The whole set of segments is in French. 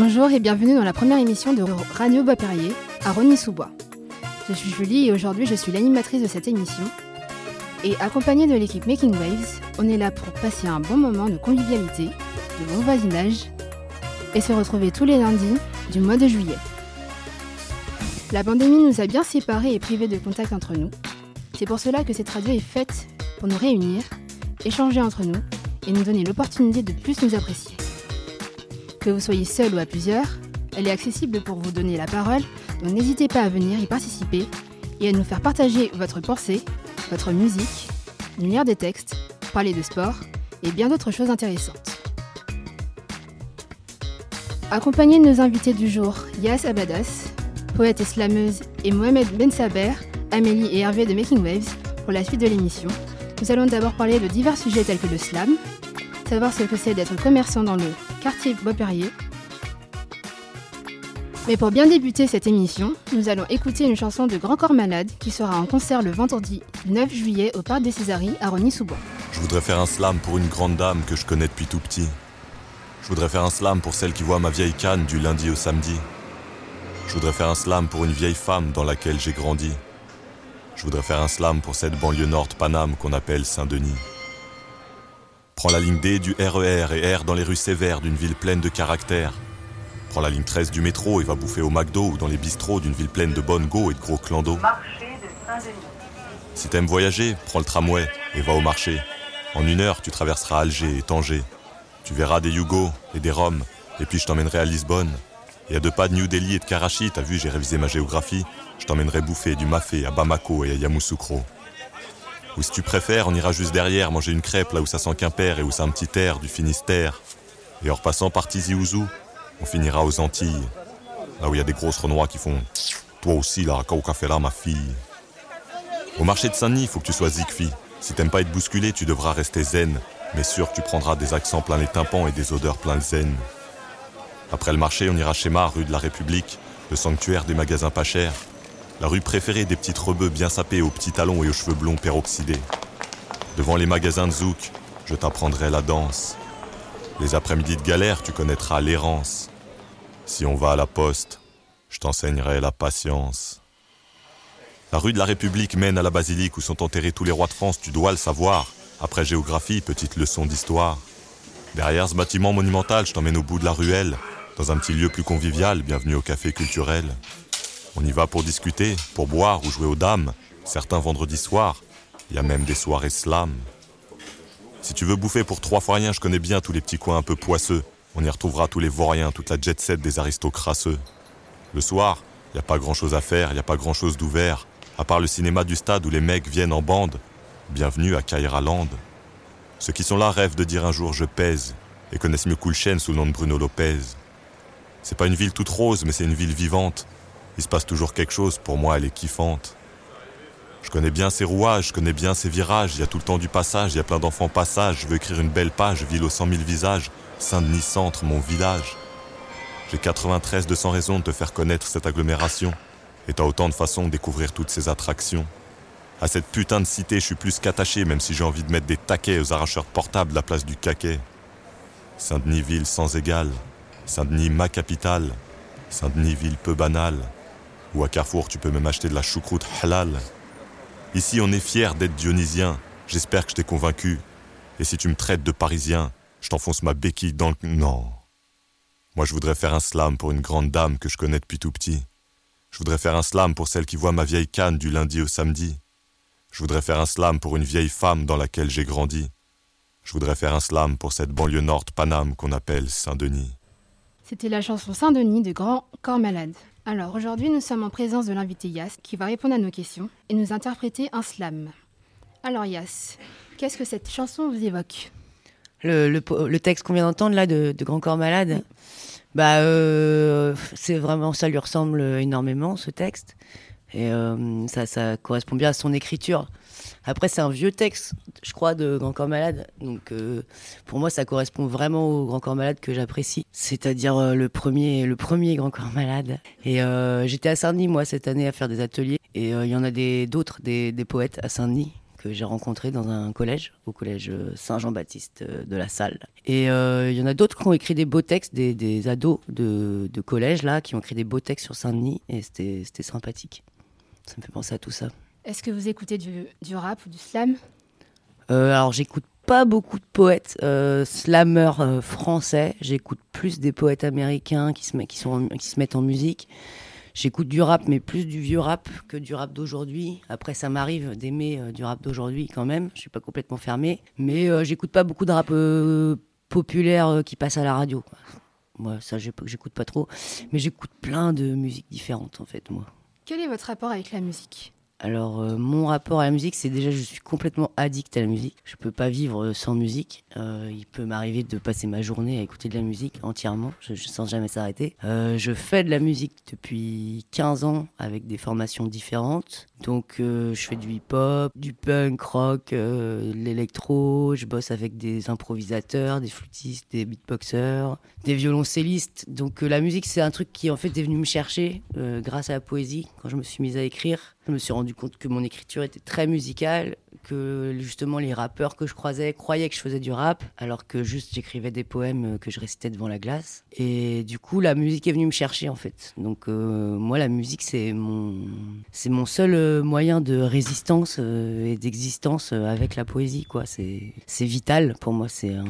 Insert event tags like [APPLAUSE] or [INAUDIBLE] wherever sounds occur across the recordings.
Bonjour et bienvenue dans la première émission de Radio Bois-Perrier à Rony-sous-Bois. Je suis Julie et aujourd'hui je suis l'animatrice de cette émission. Et accompagnée de l'équipe Making Waves, on est là pour passer un bon moment de convivialité, de bon voisinage et se retrouver tous les lundis du mois de juillet. La pandémie nous a bien séparés et privés de contact entre nous. C'est pour cela que cette radio est faite pour nous réunir, échanger entre nous et nous donner l'opportunité de plus nous apprécier. Que vous soyez seul ou à plusieurs, elle est accessible pour vous donner la parole, donc n'hésitez pas à venir y participer et à nous faire partager votre pensée, votre musique, nous lire des textes, parler de sport et bien d'autres choses intéressantes. Accompagné de nos invités du jour, Yas Abadas, poète et slameuse, et Mohamed Ben Saber, Amélie et Hervé de Making Waves, pour la suite de l'émission, nous allons d'abord parler de divers sujets tels que le slam, savoir ce que c'est d'être commerçant dans le quartier Beauperrier. Mais pour bien débuter cette émission, nous allons écouter une chanson de Grand Corps Malade qui sera en concert le vendredi 9 juillet au Parc des Césaries à Rony-sous-Bois. Je voudrais faire un slam pour une grande dame que je connais depuis tout petit. Je voudrais faire un slam pour celle qui voit ma vieille canne du lundi au samedi. Je voudrais faire un slam pour une vieille femme dans laquelle j'ai grandi. Je voudrais faire un slam pour cette banlieue nord Paname qu'on appelle Saint-Denis. Prends la ligne D du RER et erre dans les rues sévères d'une ville pleine de caractère. Prends la ligne 13 du métro et va bouffer au McDo ou dans les bistrots d'une ville pleine de bonnes go et de gros clans d'eau. Si t'aimes voyager, prends le tramway et va au marché. En une heure, tu traverseras Alger et Tanger. Tu verras des Yougos et des Roms, et puis je t'emmènerai à Lisbonne. Et à deux pas de New Delhi et de Karachi, t'as vu, j'ai révisé ma géographie, je t'emmènerai bouffer du mafé à Bamako et à Yamoussoukro. Ou si tu préfères, on ira juste derrière manger une crêpe là où ça sent Quimper et où c'est un petit air du Finistère. Et en repassant par Tizi Ouzou, on finira aux Antilles, là où il y a des grosses renois qui font Toi aussi là, au café là, ma fille. Au marché de Saint-Denis, il faut que tu sois zigfi. Si t'aimes pas être bousculé, tu devras rester zen, mais sûr tu prendras des accents plein les tympans et des odeurs plein le zen. Après le marché, on ira chez Mar, rue de la République, le sanctuaire des magasins pas chers, la rue préférée des petites rebeux bien sapés aux petits talons et aux cheveux blonds peroxydés. Devant les magasins de zouk, je t'apprendrai la danse. Les après-midi de galère, tu connaîtras l'errance. Si on va à la poste, je t'enseignerai la patience. La rue de la République mène à la basilique où sont enterrés tous les rois de France, tu dois le savoir. Après géographie, petite leçon d'histoire. Derrière ce bâtiment monumental, je t'emmène au bout de la ruelle, dans un petit lieu plus convivial, bienvenue au café culturel. On y va pour discuter, pour boire ou jouer aux dames. Certains vendredis soirs, il y a même des soirées slam. Si tu veux bouffer pour trois fois rien, je connais bien tous les petits coins un peu poisseux. On y retrouvera tous les vauriens, toute la jet set des aristocrasseux. Le soir, il n'y a pas grand chose à faire, il n'y a pas grand chose d'ouvert, à part le cinéma du stade où les mecs viennent en bande. Bienvenue à Kaira Land. Ceux qui sont là rêvent de dire un jour je pèse et connaissent mieux Coulchen sous le nom de Bruno Lopez. C'est pas une ville toute rose, mais c'est une ville vivante. Il se passe toujours quelque chose, pour moi elle est kiffante. Je connais bien ses rouages, je connais bien ses virages, il y a tout le temps du passage, il y a plein d'enfants passage, je veux écrire une belle page, ville aux cent mille visages, Saint-Denis centre, mon village. J'ai 93 200 raisons de te faire connaître cette agglomération, et t'as autant de façons de découvrir toutes ces attractions. À cette putain de cité, je suis plus qu'attaché, même si j'ai envie de mettre des taquets aux arracheurs portables à la place du caquet. Saint-Denis ville sans égal, Saint-Denis ma capitale, Saint-Denis ville peu banale, ou à Carrefour tu peux même acheter de la choucroute halal. Ici on est fier d'être dionysien, j'espère que je t'ai convaincu. Et si tu me traites de parisien, je t'enfonce ma béquille dans le... Non. Moi je voudrais faire un slam pour une grande dame que je connais depuis tout petit. Je voudrais faire un slam pour celle qui voit ma vieille canne du lundi au samedi. Je voudrais faire un slam pour une vieille femme dans laquelle j'ai grandi. Je voudrais faire un slam pour cette banlieue nord Paname qu'on appelle Saint-Denis. C'était la chanson Saint-Denis de Grand Corps Malade. Alors aujourd'hui, nous sommes en présence de l'invité Yas qui va répondre à nos questions et nous interpréter un slam. Alors Yas, qu'est-ce que cette chanson vous évoque? Le, le, texte qu'on vient d'entendre là de, de, Grand Corps Malade, bah euh, c'est vraiment ça lui ressemble énormément ce texte. Et euh, ça, ça, correspond bien à son écriture. Après, c'est un vieux texte, je crois, de Grand Corps Malade. Donc, euh, pour moi, ça correspond vraiment au Grand Corps Malade que j'apprécie. C'est-à-dire euh, le, premier, le premier Grand Corps Malade. Et j'étais à Saint-Denis, moi, cette année, à faire des ateliers. Et il y en a d'autres, des, poètes à Saint-Denis que j'ai rencontré dans un collège, au collège Saint-Jean-Baptiste de la Salle. Et il y en a d'autres qui ont écrit des beaux textes, des, ados de, de, collège là, qui ont écrit des beaux textes sur Saint-Denis, et c'était sympathique. Ça me fait penser à tout ça. Est-ce que vous écoutez du, du rap ou du slam Alors j'écoute pas beaucoup de poètes euh, slammeurs euh, français. J'écoute plus des poètes américains qui se, qui, sont, qui se mettent en musique. J'écoute du rap, mais plus du vieux rap que du rap d'aujourd'hui. Après, ça m'arrive d'aimer euh, du rap d'aujourd'hui quand même. Je suis pas complètement fermé. Mais j'écoute pas beaucoup de rap populaire qui passe à la radio. Moi, ça, j'écoute pas trop. Mais j'écoute plein de musiques différentes, en fait, moi. Quel est votre rapport avec la musique? Alors, euh, mon rapport à la musique, c'est déjà, je suis complètement addict à la musique. Je peux pas vivre euh, sans musique. Euh, il peut m'arriver de passer ma journée à écouter de la musique entièrement, sens jamais s'arrêter. je fais de la musique depuis 15 ans avec des formations différentes. Donc, je fais du hip-hop, du punk, rock, l'électro. Je bosse avec des improvisateurs, des flûtistes, des beatboxers, des violoncellistes. Donc, la musique, c'est un truc qui en fait est venu me chercher grâce à la poésie quand je me suis mise à écrire. Je me suis rendu compte que mon écriture était très musicale, que justement les rappeurs que je croisais croyaient que je faisais du rap, alors que juste j'écrivais des poèmes que je récitais devant la glace. Et du coup, la musique est venue me chercher en fait. Donc euh, moi, la musique, c'est mon, c'est mon seul euh, moyen de résistance euh, et d'existence avec la poésie. Quoi. C'est, c'est vital pour moi. C'est, un,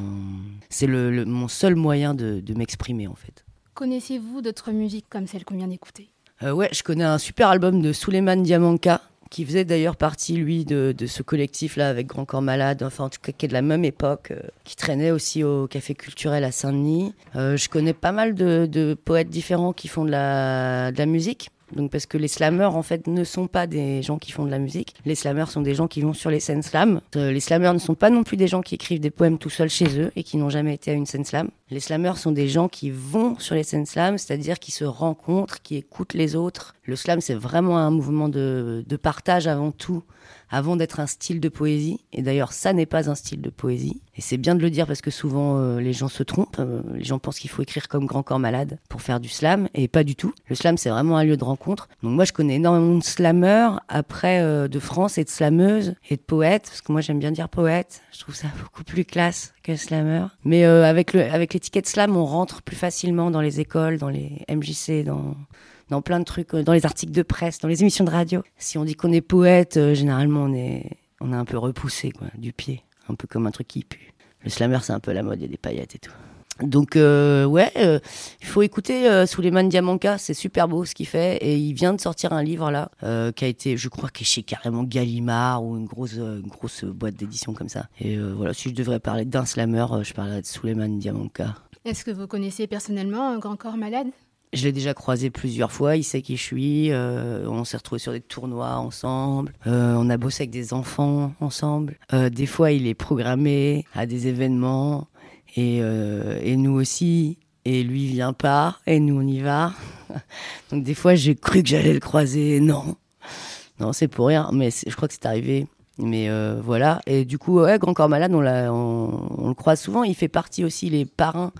c'est le, mon seul moyen de, de m'exprimer en fait. Connaissez-vous d'autres musiques comme celle qu'on vient d'écouter? Euh, ouais, je connais un super album de Suleiman Diamanka, qui faisait d'ailleurs partie, lui, de, ce collectif-là avec Grand Corps Malade, enfin en tout cas qui est de la même époque, euh, qui traînait aussi au Café Culturel à Saint-Denis. Euh, je connais pas mal de, poètes différents qui font de la, de la musique. Donc parce que les slammers en fait ne sont pas des gens qui font de la musique. Les slammers sont des gens qui vont sur les scènes slam. Euh, les slammers ne sont pas non plus des gens qui écrivent des poèmes tout seuls chez eux et qui n'ont jamais été à une scène slam. Les slammers sont des gens qui vont sur les scènes slam, c'est-à-dire qui se rencontrent, qui écoutent les autres. Le slam c'est vraiment un mouvement de, de partage avant tout avant d'être un style de poésie. Et d'ailleurs, ça n'est pas un style de poésie. Et c'est bien de le dire parce que souvent euh, les gens se trompent. Euh, les gens pensent qu'il faut écrire comme Grand Corps Malade pour faire du slam, et pas du tout. Le slam, c'est vraiment un lieu de rencontre. Donc moi, je connais énormément de slammeurs après euh, de France et de slameuses et de poètes, parce que moi j'aime bien dire poète. Je trouve ça [LAUGHS] beaucoup plus classe que slammer. Mais avec le avec l'étiquette slam, on rentre plus facilement dans les écoles, dans les MJC, dans dans plein de trucs, euh, dans les articles de presse, dans les émissions de radio. Si on dit qu'on est poète, euh, généralement on est, on est un peu repoussé, quoi, du pied, un peu comme un truc qui pue. Le slammer, c'est un peu la mode, il y a des paillettes et tout. Donc euh, ouais, il faut écouter euh, Suleiman Diamanka, c'est super beau ce qu'il fait et il vient de sortir un livre là qui a été, je crois, qui est chez carrément Gallimard ou une grosse, grosse boîte d'édition comme ça. Et voilà, si je devrais parler d'un slammer, je parlerais de Suleiman Diamanka. Est-ce que vous connaissez personnellement un grand corps malade? Je l'ai déjà croisé plusieurs fois, il sait qui je suis. Euh, on s'est retrouvés sur des tournois ensemble. Euh, on a bossé avec des enfants ensemble. Euh, des fois, il est programmé à des événements. Et, et nous aussi. Et lui, il vient pas. Et nous, on y va. [LAUGHS] Donc, des fois, j'ai cru que j'allais le croiser. Non. Non, c'est pour rien. Mais je crois que c'est arrivé. Mais voilà. Et du coup, ouais, Grand Corps Malade, on, on, le croise souvent. Il fait partie aussi, les parrains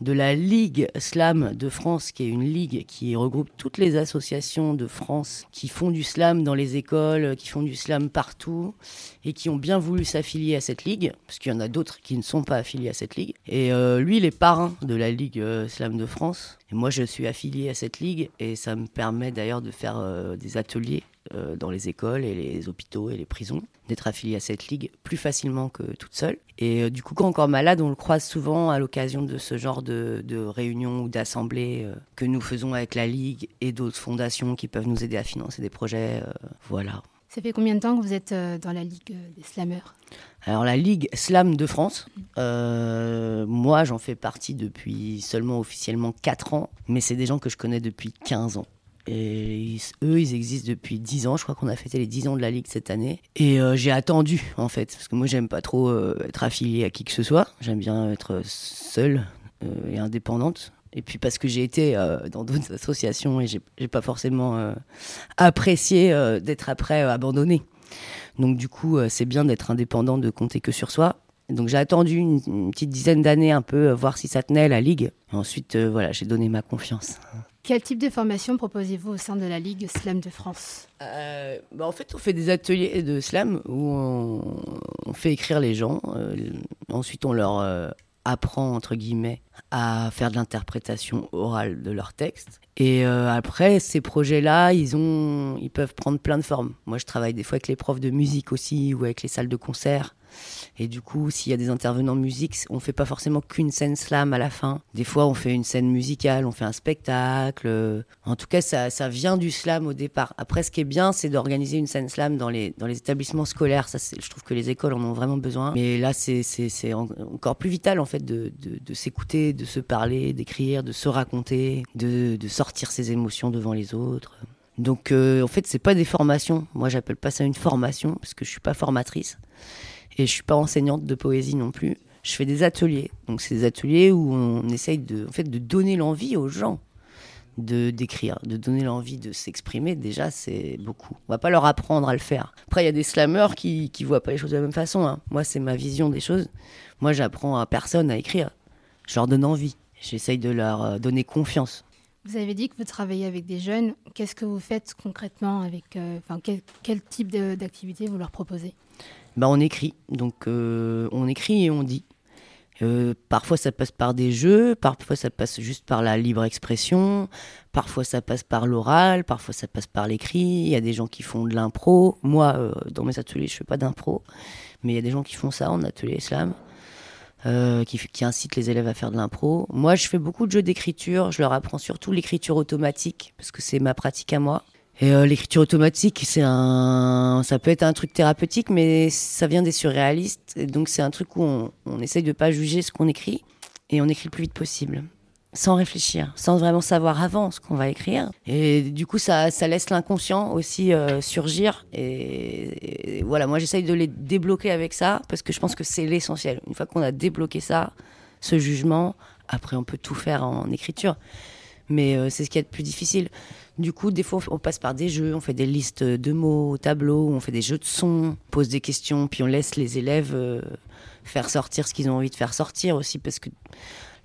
de la Ligue Slam de France, qui est une ligue qui regroupe toutes les associations de France qui font du slam dans les écoles, qui font du slam partout, et qui ont bien voulu s'affilier à cette ligue, parce qu'il y en a d'autres qui ne sont pas affiliés à cette ligue. Et euh, lui, il est parrain de la Ligue euh, Slam de France. Et moi, je suis affilié à cette ligue, et ça me permet d'ailleurs de faire euh, des ateliers dans les écoles et les hôpitaux et les prisons, d'être affilié à cette ligue plus facilement que toute seule. Et du coup, quand encore malade, on le croise souvent à l'occasion de ce genre de, réunions ou d'assemblées que nous faisons avec la ligue et d'autres fondations qui peuvent nous aider à financer des projets. voilà. Ça fait combien de temps que vous êtes dans la Ligue des Slammers alors la Ligue Slam de France, moi j'en fais partie depuis seulement officiellement 4 ans, mais c'est des gens que je connais depuis 15 ans. Et eux, ils existent depuis 10 ans. Je crois qu'on a fêté les 10 ans de la Ligue cette année. Et euh, j'ai attendu, en fait, parce que moi, j'aime pas trop euh, être affiliée à qui que ce soit. J'aime bien être seule euh, et indépendante. Et puis parce que j'ai été dans d'autres associations et j'ai pas forcément apprécié d'être après abandonné. Donc du coup, c'est bien d'être indépendant, de compter que sur soi. Donc j'ai attendu une, une, petite dizaine d'années un peu, voir si ça tenait la ligue. Et ensuite, voilà, j'ai donné ma confiance. Quel type de formation proposez-vous au sein de la Ligue Slam de France? Euh, bah En fait, on fait des ateliers de slam où on, fait écrire les gens. Euh, ensuite, on leur euh, apprend, entre guillemets, à faire de l'interprétation orale de leurs textes. Et après, ces projets-là, ils, ils peuvent prendre plein de formes. Moi, je travaille des fois avec les profs de musique aussi ou avec les salles de concert. Et du coup, s'il y a des intervenants musique, on fait pas forcément qu'une scène slam à la fin. Des fois, on fait une scène musicale, on fait un spectacle. En tout cas, ça, vient du slam au départ. Après, ce qui est bien, c'est d'organiser une scène slam dans les, établissements scolaires. Je trouve que les écoles en ont vraiment besoin. Mais là, c'est encore plus vital, en fait, de, s'écouter, de se parler, d'écrire, de se raconter, de, de sortir ses émotions devant les autres. Donc, euh, en fait, c'est pas des formations. Moi, j'appelle pas ça une formation parce que je suis pas formatrice. Et je suis pas enseignante de poésie non plus. Je fais des ateliers. Donc c'est des ateliers où on essaye de, en fait, de donner l'envie aux gens de d'écrire, de donner l'envie de s'exprimer. Déjà, c'est beaucoup. On va pas leur apprendre à le faire. Après, il y a des slammeurs qui qui voient pas les choses de la même façon. Hein. Moi, c'est ma vision des choses. Moi, j'apprends à personne à écrire. Je leur donne envie. J'essaye de leur euh, donner confiance. Vous avez dit que vous travaillez avec des jeunes. Qu'est-ce que vous faites concrètement avec, euh, quel, type d'activité vous leur proposez? Bah, on écrit. Donc euh, on écrit et on dit. Euh, parfois ça passe par des jeux, parfois ça passe juste par la libre expression, parfois ça passe par l'oral, parfois ça passe par l'écrit. Il y a des gens qui font de l'impro. Moi, euh, dans mes ateliers, je fais pas d'impro, mais il y a des gens qui font ça en atelier slam, qui, qui incitent les élèves à faire de l'impro. Moi, je fais beaucoup de jeux d'écriture. Je leur apprends surtout l'écriture automatique parce que c'est ma pratique à moi. Et euh, l'écriture automatique, c'est un, ça peut être un truc thérapeutique, mais ça vient des surréalistes. Et donc c'est un truc où on, on essaye de pas juger ce qu'on écrit et on écrit le plus vite possible, sans réfléchir, sans vraiment savoir avant ce qu'on va écrire. Et du coup, ça, ça laisse l'inconscient aussi euh, surgir. Et, voilà, moi j'essaye de les débloquer avec ça parce que je pense que c'est l'essentiel. Une fois qu'on a débloqué ça, ce jugement, après on peut tout faire en écriture. Mais euh, c'est ce qui est le plus difficile. Du coup, des fois, on passe par des jeux, on fait des listes de mots au tableau, on fait des jeux de sons, on pose des questions, puis on laisse les élèves euh, faire sortir ce qu'ils ont envie de faire sortir aussi, parce que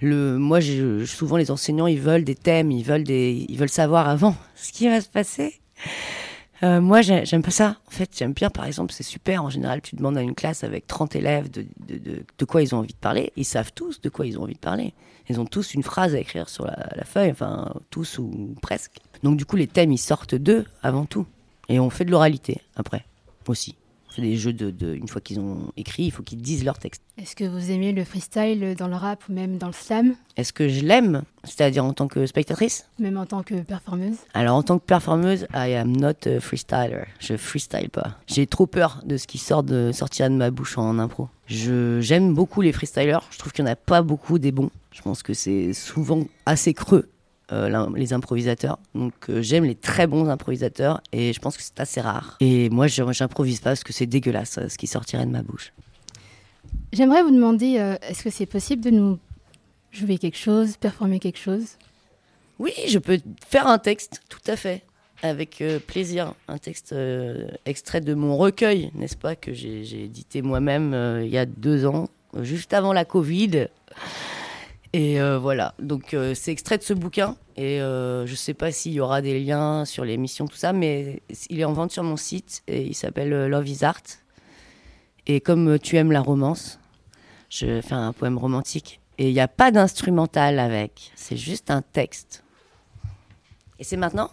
le, moi, souvent, les enseignants, ils veulent des thèmes, ils veulent, des, ils veulent savoir avant ce qui va se passer. Euh, moi, j'aime pas ça. En fait, j'aime bien, par exemple, c'est super. En général, tu demandes à une classe avec 30 élèves de, de, de, quoi ils ont envie de parler. Ils savent tous de quoi ils ont envie de parler. Ils ont tous une phrase à écrire sur la, la feuille, enfin, tous ou presque. Donc, du coup, les thèmes, ils sortent d'eux avant tout. Et on fait de l'oralité après aussi des jeux de, une fois qu'ils ont écrit, il faut qu'ils disent leur texte. Est-ce que vous aimez le freestyle dans le rap ou même dans le slam? Est-ce que je l'aime? C'est-à-dire en tant que spectatrice? Même en tant que performeuse? Alors en tant que performeuse, I am not a freestyler. Je freestyle pas. J'ai trop peur de ce qui sort de sortir de ma bouche en impro. J'aime beaucoup les freestylers. Je trouve qu'il n'y en a pas beaucoup des bons. Je pense que c'est souvent assez creux euh, les improvisateurs. Donc euh, j'aime les très bons improvisateurs et je pense que c'est assez rare. Et moi, j'improvise pas parce que c'est dégueulasse euh, ce qui sortirait de ma bouche. J'aimerais vous demander, est-ce que c'est possible de nous jouer quelque chose, performer quelque chose? Oui, je peux faire un texte, tout à fait, avec plaisir. Un texte extrait de mon recueil, n'est-ce pas, que j'ai édité moi-même il y a deux ans, juste avant la Covid. Et euh, voilà, donc euh, c'est extrait de ce bouquin. Et euh, je ne sais pas s'il y aura des liens sur l'émission, tout ça, mais il est en vente sur mon site et il s'appelle Love is Art. Et comme tu aimes la romance, je fais un poème romantique. Et il n'y a pas d'instrumental avec, c'est juste un texte. Et c'est maintenant?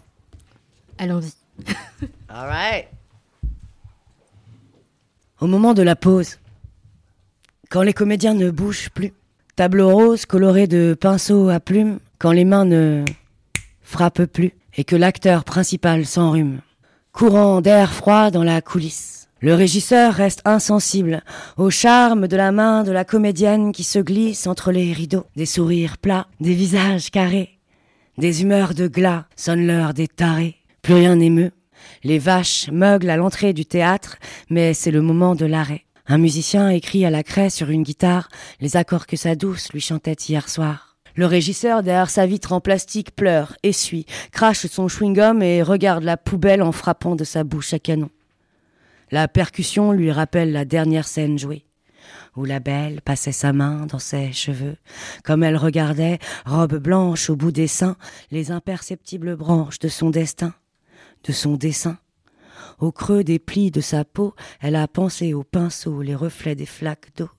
Allons-y. [LAUGHS] All right. Au moment de la pause, quand les comédiens ne bougent plus, Tableau rose coloré de pinceaux à plumes quand les mains ne frappent plus et que l'acteur principal s'enrhume. Courant d'air froid dans la coulisse. Le régisseur reste insensible au charme de la main de la comédienne qui se glisse entre les rideaux. Des sourires plats, des visages carrés, des humeurs de glas sonnent l'heure des tarés. Plus rien n'émeut. Les vaches meuglent à l'entrée du théâtre, mais c'est le moment de l'arrêt. Un musicien écrit à la craie sur une guitare les accords que sa douce lui chantait hier soir. Le régisseur, derrière sa vitre en plastique, pleure, essuie, crache son chewing-gum et regarde la poubelle en frappant de sa bouche à canon. La percussion lui rappelle la dernière scène jouée. où la belle passait sa main dans ses cheveux, comme elle regardait, robe blanche au bout des seins, les imperceptibles branches de son destin, de son dessin. Au creux des plis de sa peau, elle a pensé au pinceau les reflets des flaques d'eau.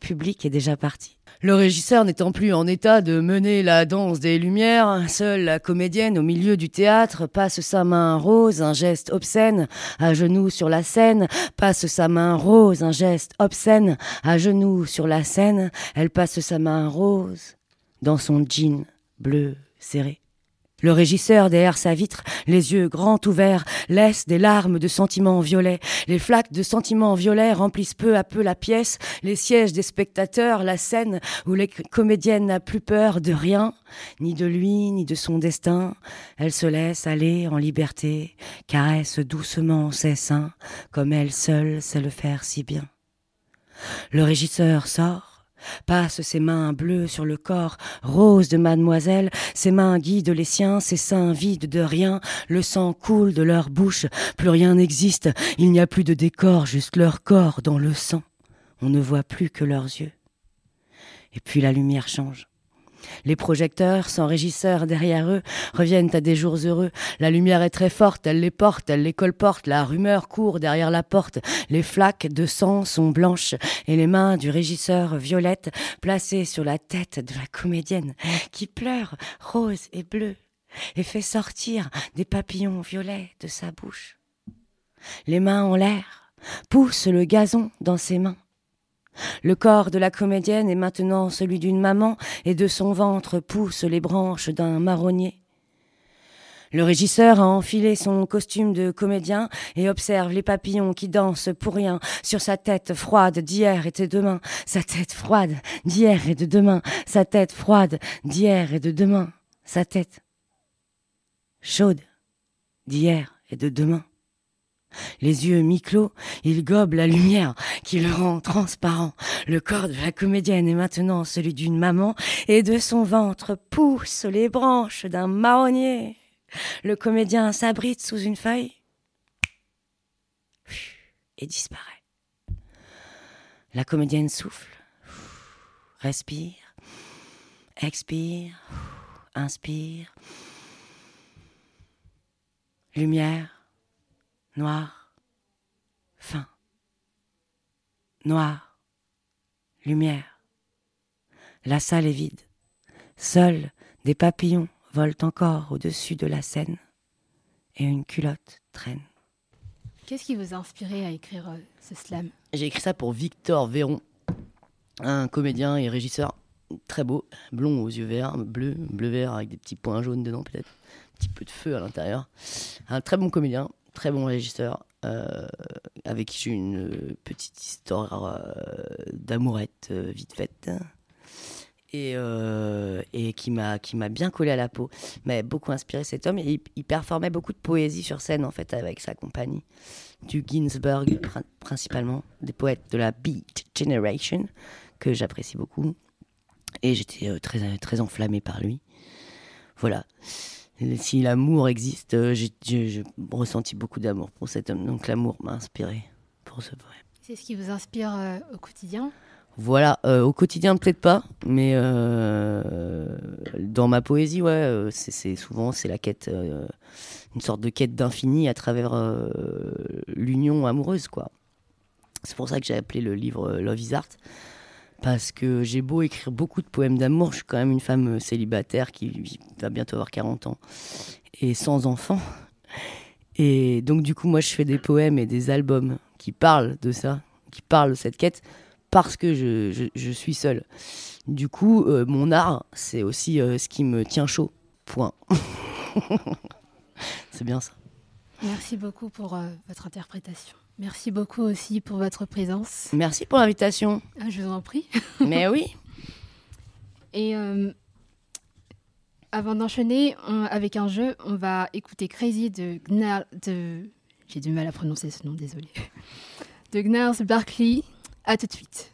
Public est déjà parti. Le régisseur n'étant plus en état de mener la danse des lumières, seule la comédienne au milieu du théâtre passe sa main rose, un geste obscène, à genoux sur la scène, passe sa main rose, un geste obscène, à genoux sur la scène, elle passe sa main rose dans son jean bleu serré. Le régisseur, derrière sa vitre, les yeux grands ouverts, laisse des larmes de sentiments violets. Les flaques de sentiments violets remplissent peu à peu la pièce, les sièges des spectateurs, la scène où les comédiennes n'a plus peur de rien, ni de lui, ni de son destin. Elle se laisse aller en liberté, caresse doucement ses seins, comme elle seule sait le faire si bien. Le régisseur sort, passe ses mains bleues sur le corps rose de mademoiselle, ses mains guident les siens, ses seins vides de rien, le sang coule de leur bouche, plus rien n'existe, il n'y a plus de décor, juste leur corps dans le sang. On ne voit plus que leurs yeux. Et puis la lumière change. Les projecteurs, sans régisseur derrière eux, reviennent à des jours heureux. La lumière est très forte, elle les porte, elle les colporte. La rumeur court derrière la porte. Les flaques de sang sont blanches et les mains du régisseur violettes placées sur la tête de la comédienne qui pleure rose et bleu et fait sortir des papillons violets de sa bouche. Les mains en l'air poussent le gazon dans ses mains. Le corps de la comédienne est maintenant celui d'une maman et de son ventre poussent les branches d'un marronnier. Le régisseur a enfilé son costume de comédien et observe les papillons qui dansent pour rien sur sa tête froide d'hier et de demain, sa tête froide d'hier et de demain, sa tête froide d'hier et de demain, sa tête chaude d'hier et de demain. Les yeux mi-clos, il gobe la lumière qui le rend transparent. Le corps de la comédienne est maintenant celui d'une maman et de son ventre poussent les branches d'un marronnier. Le comédien s'abrite sous une feuille et disparaît. La comédienne souffle, respire, expire, inspire. Lumière, noir, fin, noir, lumière. La salle est vide. Seuls des papillons volent encore au-dessus de la scène et une culotte traîne. Qu'est-ce qui vous a inspiré à écrire euh, ce slam? J'ai écrit ça pour Victor Véron, un comédien et régisseur très beau, blond aux yeux verts, bleu, bleu vert avec des petits points jaunes dedans peut-être, un petit peu de feu à l'intérieur. Un très bon comédien, très bon régisseur, euh, avec qui j'ai une petite histoire euh, d'amourette euh, vite faite. Et, qui m'a qui m'a bien collé à la peau, m'a beaucoup inspiré cet homme et il, performait beaucoup de poésie sur scène en fait avec sa compagnie, du Ginsberg principalement, des poètes de la Beat Generation que j'apprécie beaucoup et j'étais très très enflammé par lui. Voilà si l'amour existe, euh, j'ai ressenti beaucoup d'amour pour cet homme. Donc l'amour m'a inspiré pour ce poème. C'est ce qui vous inspire euh, au quotidien? Voilà, euh, au quotidien peut-être pas, mais dans ma poésie, ouais, c'est souvent c'est la quête, une sorte de quête d'infini à travers l'union amoureuse, quoi. C'est pour ça que j'ai appelé le livre Love is Art parce que j'ai beau écrire beaucoup de poèmes d'amour, je suis quand même une femme euh, célibataire qui va bientôt avoir 40 ans et sans enfants. Et donc du coup, moi, je fais des poèmes et des albums qui parlent de ça, qui parlent de cette quête, parce que je, je, suis seule. Du coup, euh, mon art, c'est aussi euh, ce qui me tient chaud. Point. [LAUGHS] c'est bien ça. Merci beaucoup pour votre interprétation. Merci beaucoup aussi pour votre présence. Merci pour l'invitation. Ah, je vous en prie. [LAUGHS] Mais oui. Et euh, avant d'enchaîner avec un jeu, on va écouter Crazy de Gnarls. De... J'ai du mal à prononcer ce nom, désolé. [LAUGHS] De Gnarls Barkley. À tout de suite.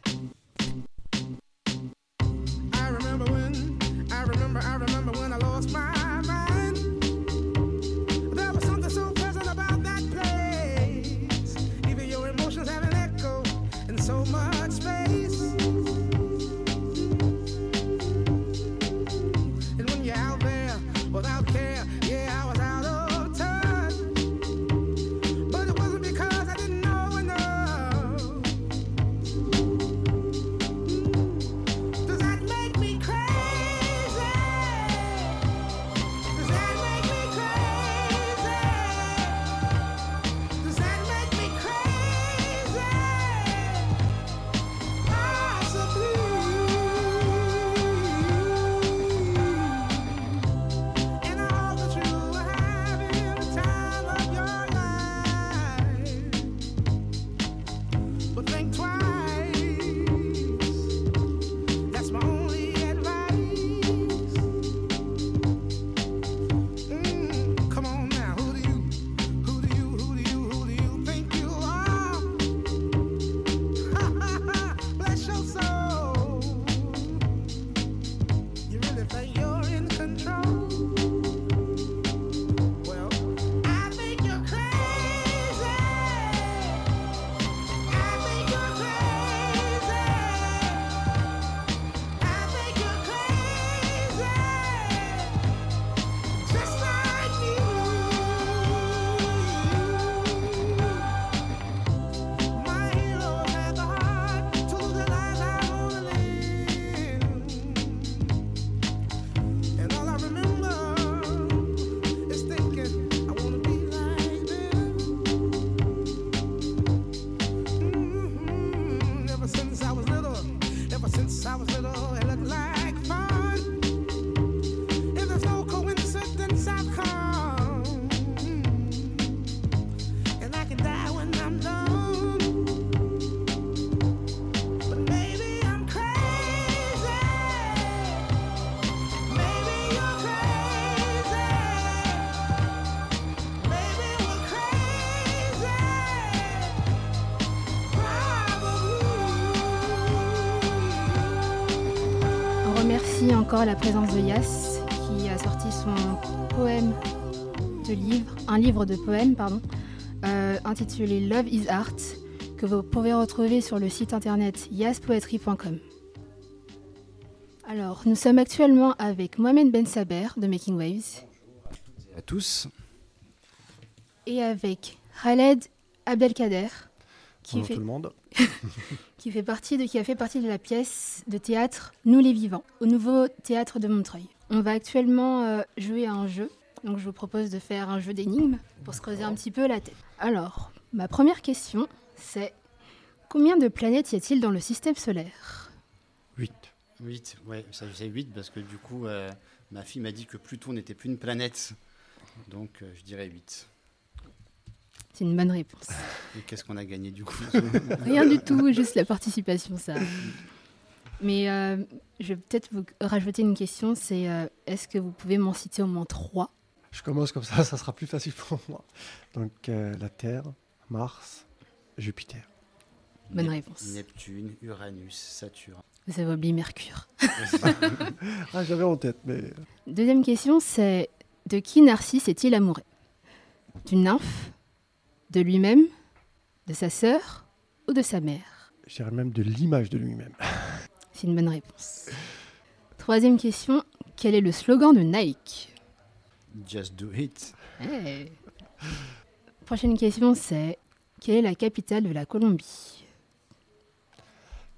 Encore la présence de Yas qui a sorti son poème de livre, un livre de poèmes, pardon, euh, intitulé Love is Art, que vous pouvez retrouver sur le site internet yaspoetry.com. Alors, nous sommes actuellement avec Mohamed Ben Saber de Making Waves à tous. et avec Khaled Abdelkader qui Bonjour fait, tout le monde. [LAUGHS] qui, fait partie de, qui a fait partie de la pièce de théâtre Nous les Vivants au nouveau théâtre de Montreuil. On va actuellement euh, jouer à un jeu, donc je vous propose de faire un jeu d'énigmes pour se creuser un petit peu la tête. Alors, ma première question, c'est combien de planètes y a-t-il dans le système solaire? 8. 8, ouais, ça sais 8 parce que du coup, euh, ma fille m'a dit que Pluton n'était plus une planète. Donc euh, je dirais 8. C'est une bonne réponse. [LAUGHS] Et qu'est-ce qu'on a gagné du coup [LAUGHS] Rien du tout, [LAUGHS] juste la participation, ça. Mais euh, je vais peut-être vous rajouter une question, c'est euh, est-ce que vous pouvez m'en citer au moins trois? Je commence comme ça, ça sera plus facile pour moi. Donc euh, la Terre, Mars, Jupiter. Bonne Nep- réponse. Neptune, Uranus, Saturne. Vous avez oublié Mercure. Ah, j'avais en tête, mais Deuxième question, c'est de qui Narcisse est-il amoureux? D'une nymphe De lui-même De sa sœur Ou de sa mère je dirais même de l'image de lui-même. [LAUGHS] C'est une bonne réponse. Troisième question, quel est le slogan de Nike? Just do it. Hey. Prochaine question, c'est quelle est la capitale de la Colombie?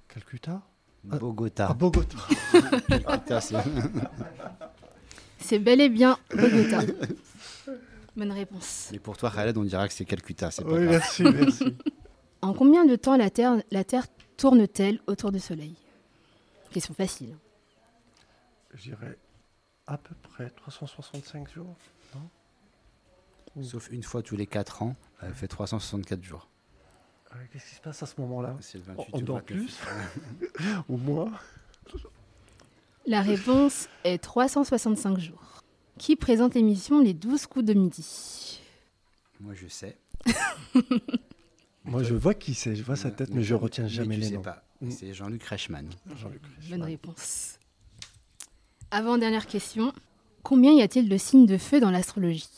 Calcutta? Ah. Bogota. Ah, Bogota. [LAUGHS] C'est bel et bien Bogota. [LAUGHS] Bonne réponse. Mais pour toi, Khaled, on dira que c'est Calcutta. C'est pas Oui, grave. merci, merci. [LAUGHS] En combien de temps la Terre, la Terre tourne-t-elle autour du Soleil? Question facile. Je dirais à peu près 365 jours. Sauf une fois tous les 4 ans, elle fait 364 jours. Ah, Qu'est-ce qui se passe à ce moment-là? C'est le On- 28 on ou dort 29. [LAUGHS] Ou moins? La réponse est 365 jours. Qui présente l'émission Les 12 coups de midi Moi, je sais. [LAUGHS] Moi, je vois qui c'est, je vois sa tête, mais je retiens Mais jamais les sais noms. pas. Mm. C'est Jean-Luc Reichmann. Bonne réponse. Avant-dernière question. Combien y a-t-il de signes de feu dans l'astrologie?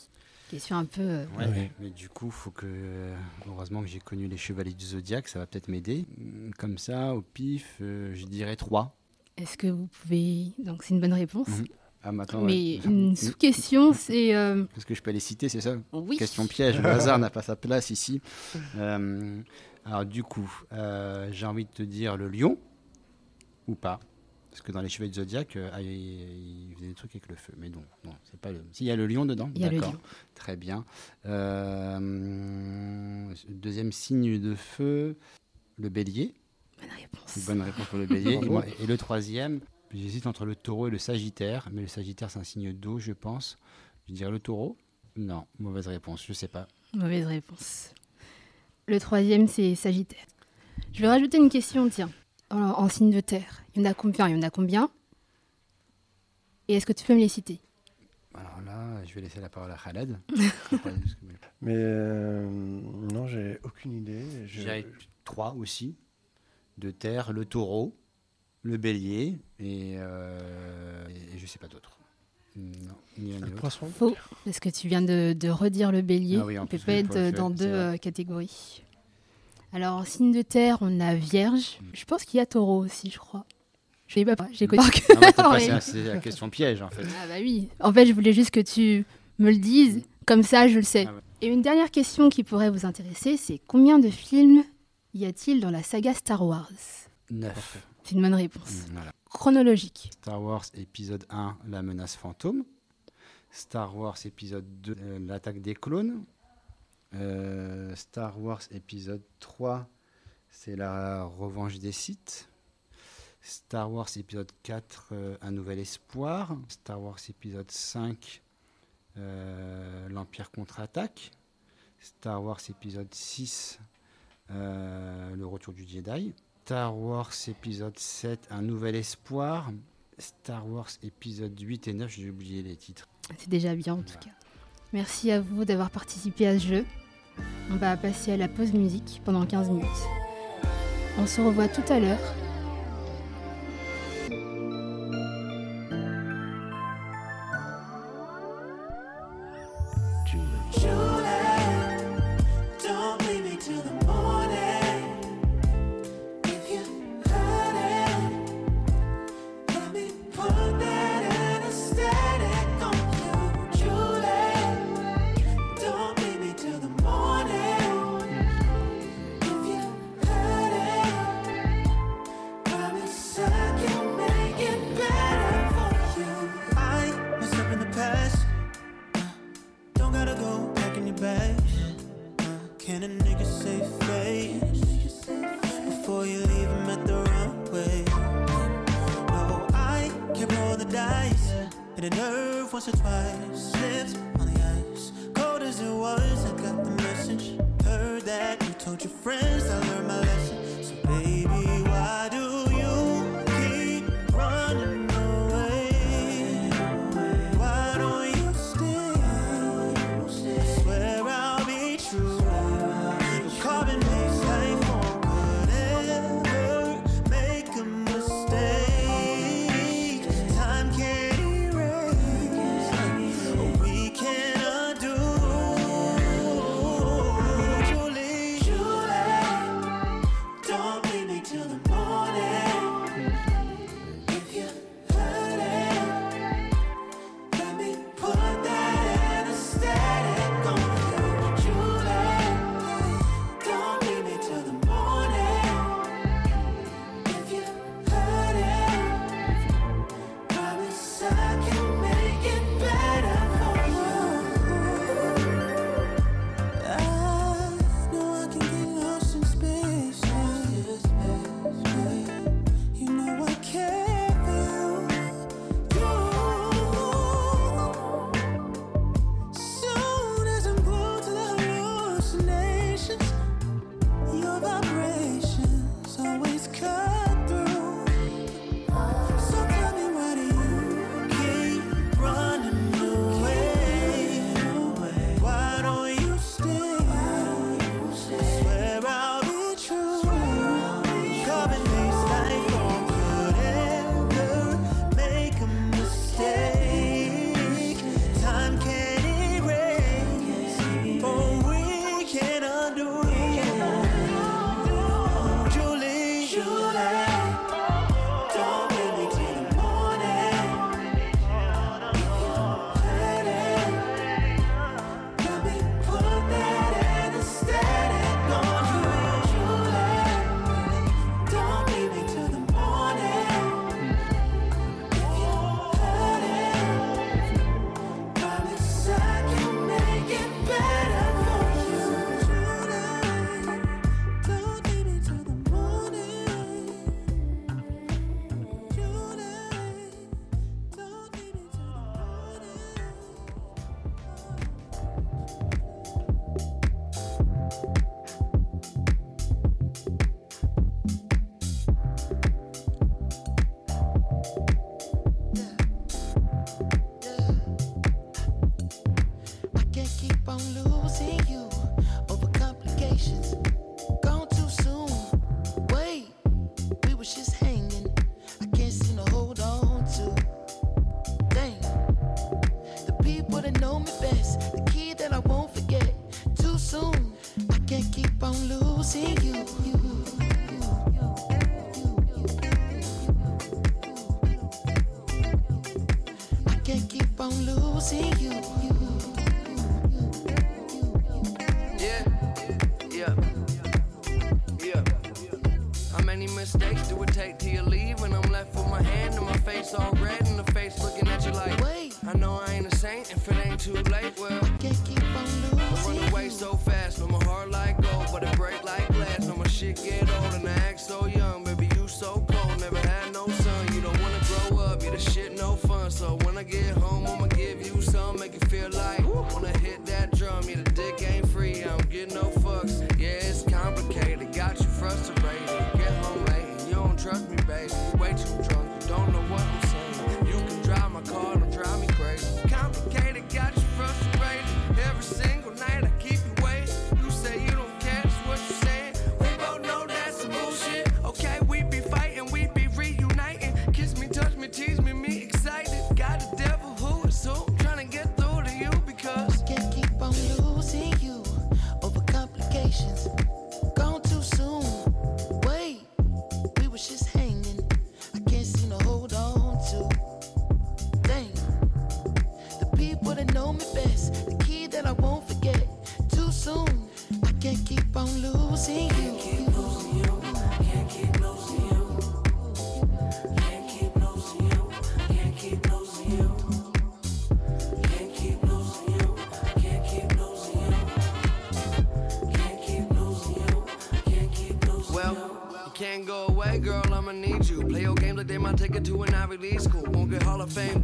Question un peu... euh, Ouais, Oui. mais du coup, faut que. Heureusement que j'ai connu les chevaliers du zodiaque, ça va peut-être m'aider. Mm, Comme ça, au pif, euh, je dirais 3. Est-ce que vous pouvez... Donc c'est une bonne réponse? Mhm. Ah, maintenant, Mais ouais. une [LAUGHS] sous-question, c'est... euh, Est-ce que je peux les citer, c'est ça Oui. Question piège, le hasard n'a pas sa place ici. Euh, alors, du coup, euh, j'ai envie de te dire le lion, ou pas Parce que dans les chevaliers du zodiaque, euh, ah, il, il faisait des trucs avec le feu. Mais non, non c'est pas le. S'il y a le lion dedans, Il y a le d'accord. lion. Très bien. Euh, deuxième signe de feu, le bélier. Bonne réponse. Bonne réponse pour le bélier. [LAUGHS] et, Bravo. moi- et le troisième, j'hésite entre le taureau et le sagittaire, mais le sagittaire c'est un signe d'eau, je pense. Je dirais le taureau. Non, mauvaise réponse, je sais pas. Mauvaise réponse. Le troisième, c'est Sagittaire. Je vais rajouter une question, tiens. En, en signe de terre, il y en a combien Il y en a combien? Et est-ce que tu peux me les citer? Alors là, je vais laisser la parole à Khaled. [LAUGHS] Mais euh, non, j'ai aucune idée. Je- dirais trois aussi. De terre, le taureau, le bélier et, euh, et je sais pas d'autres. Non, ni ni Le poisson Faux, parce que tu viens de, de redire le bélier. Ah oui, en on peut pas être dans deux euh, catégories. Alors, en signe de terre, on a Vierge. Mm. Je pense qu'il y a Taureau aussi, je crois. Je ne sais pas, j'ai Mm. connu [LAUGHS] c'est- C'est la question piège en fait. Ah bah oui. En fait, je voulais juste que tu me le dises, comme ça je le sais. Ah ouais. Et une dernière question qui pourrait vous intéresser, c'est combien de films y a-t-il dans la saga Star Wars? Neuf. C'est une bonne réponse. Mm, Voilà. Chronologique. Star Wars épisode 1, la menace fantôme. Star Wars épisode 2, euh, l'attaque des clones. Euh, Star Wars épisode 3, c'est la revanche des Sith. Star Wars épisode 4, euh, un nouvel espoir. Star Wars épisode 5, euh, l'Empire contre-attaque. Star Wars épisode 6, euh, le retour du Jedi. Star Wars épisode 7, un nouvel espoir. Star Wars épisode 8 et 9, j'ai oublié les titres. C'est déjà bien en tout cas. Merci à vous d'avoir participé à ce jeu. On va passer à la pause musique pendant 15 minutes. On se revoit tout à l'heure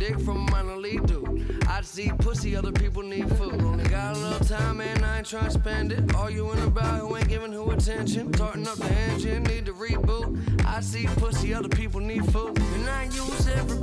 dick from minor league dude. I see pussy, other people need food. Only got a little time, man, I ain't trying to spend it. All you in about who ain't giving who attention. Starting up the engine, need to reboot. I see pussy, other people need food. And I use every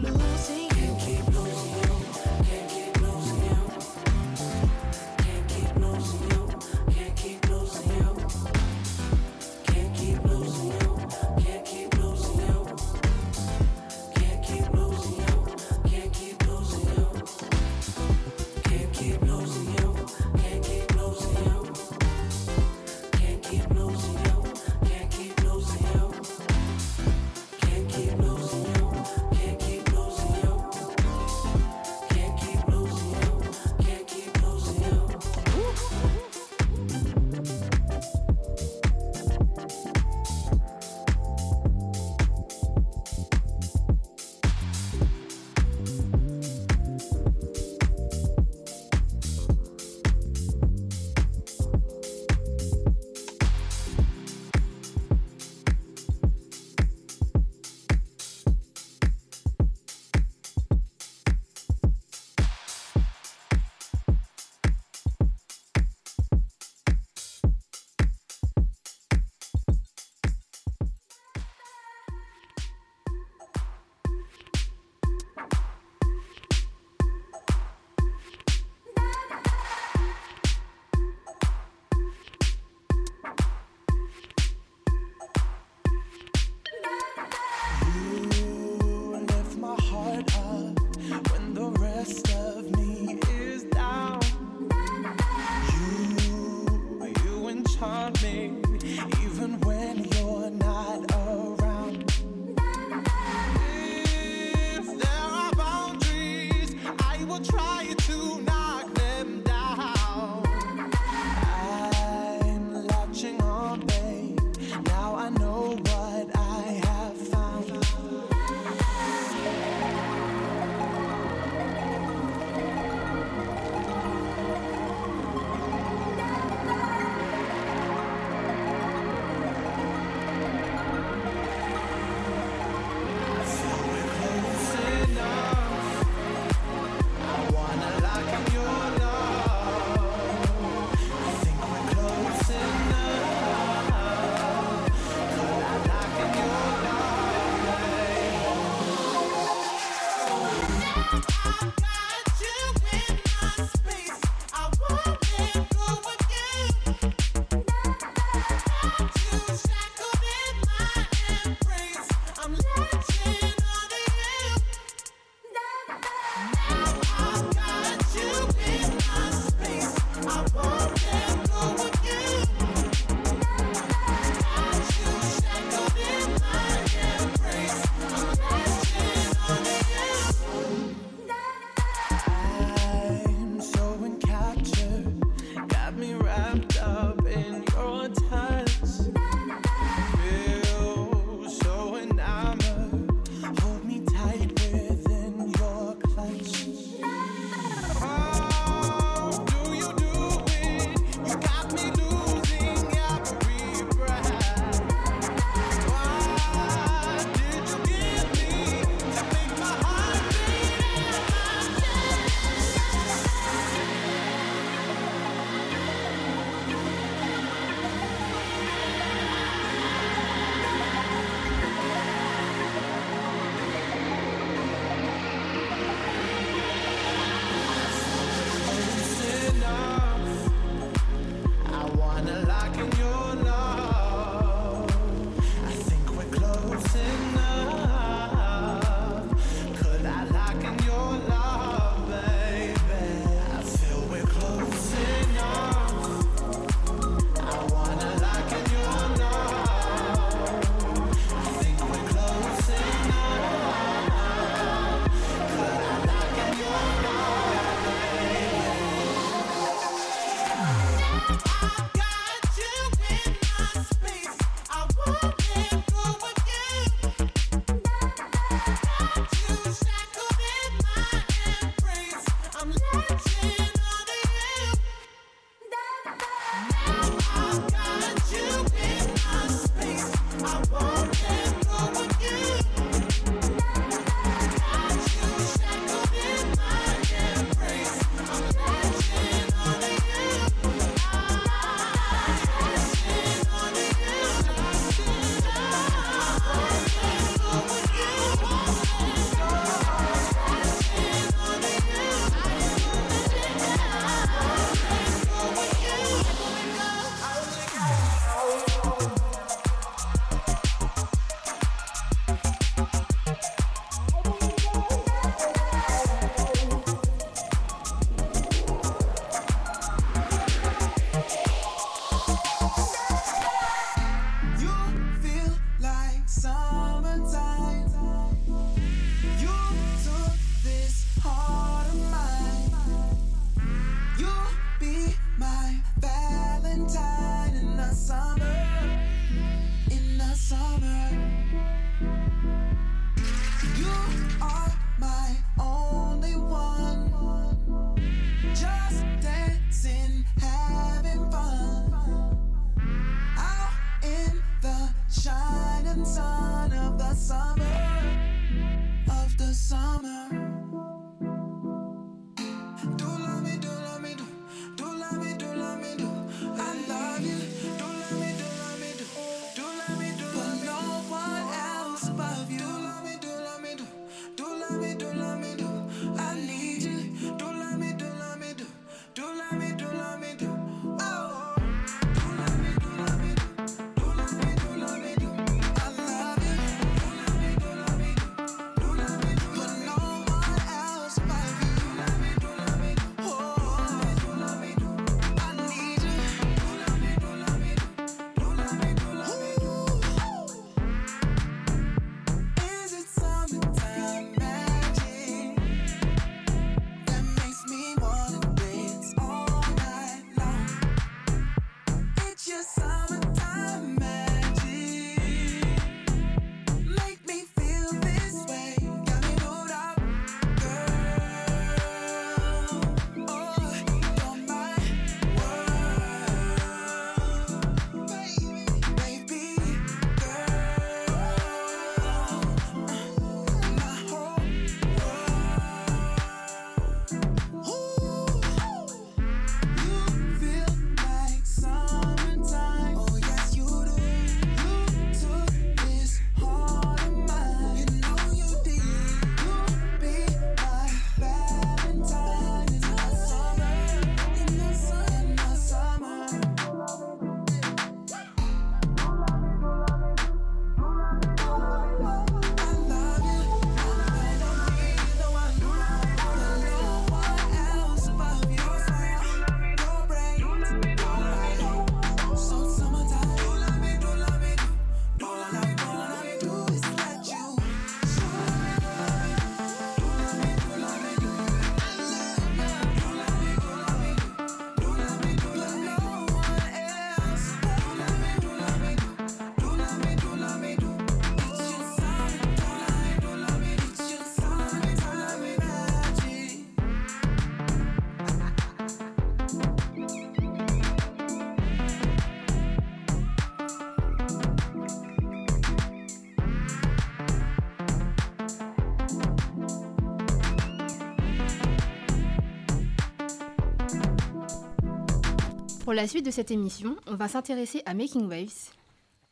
Pour la suite de cette émission, on va s'intéresser à Making Waves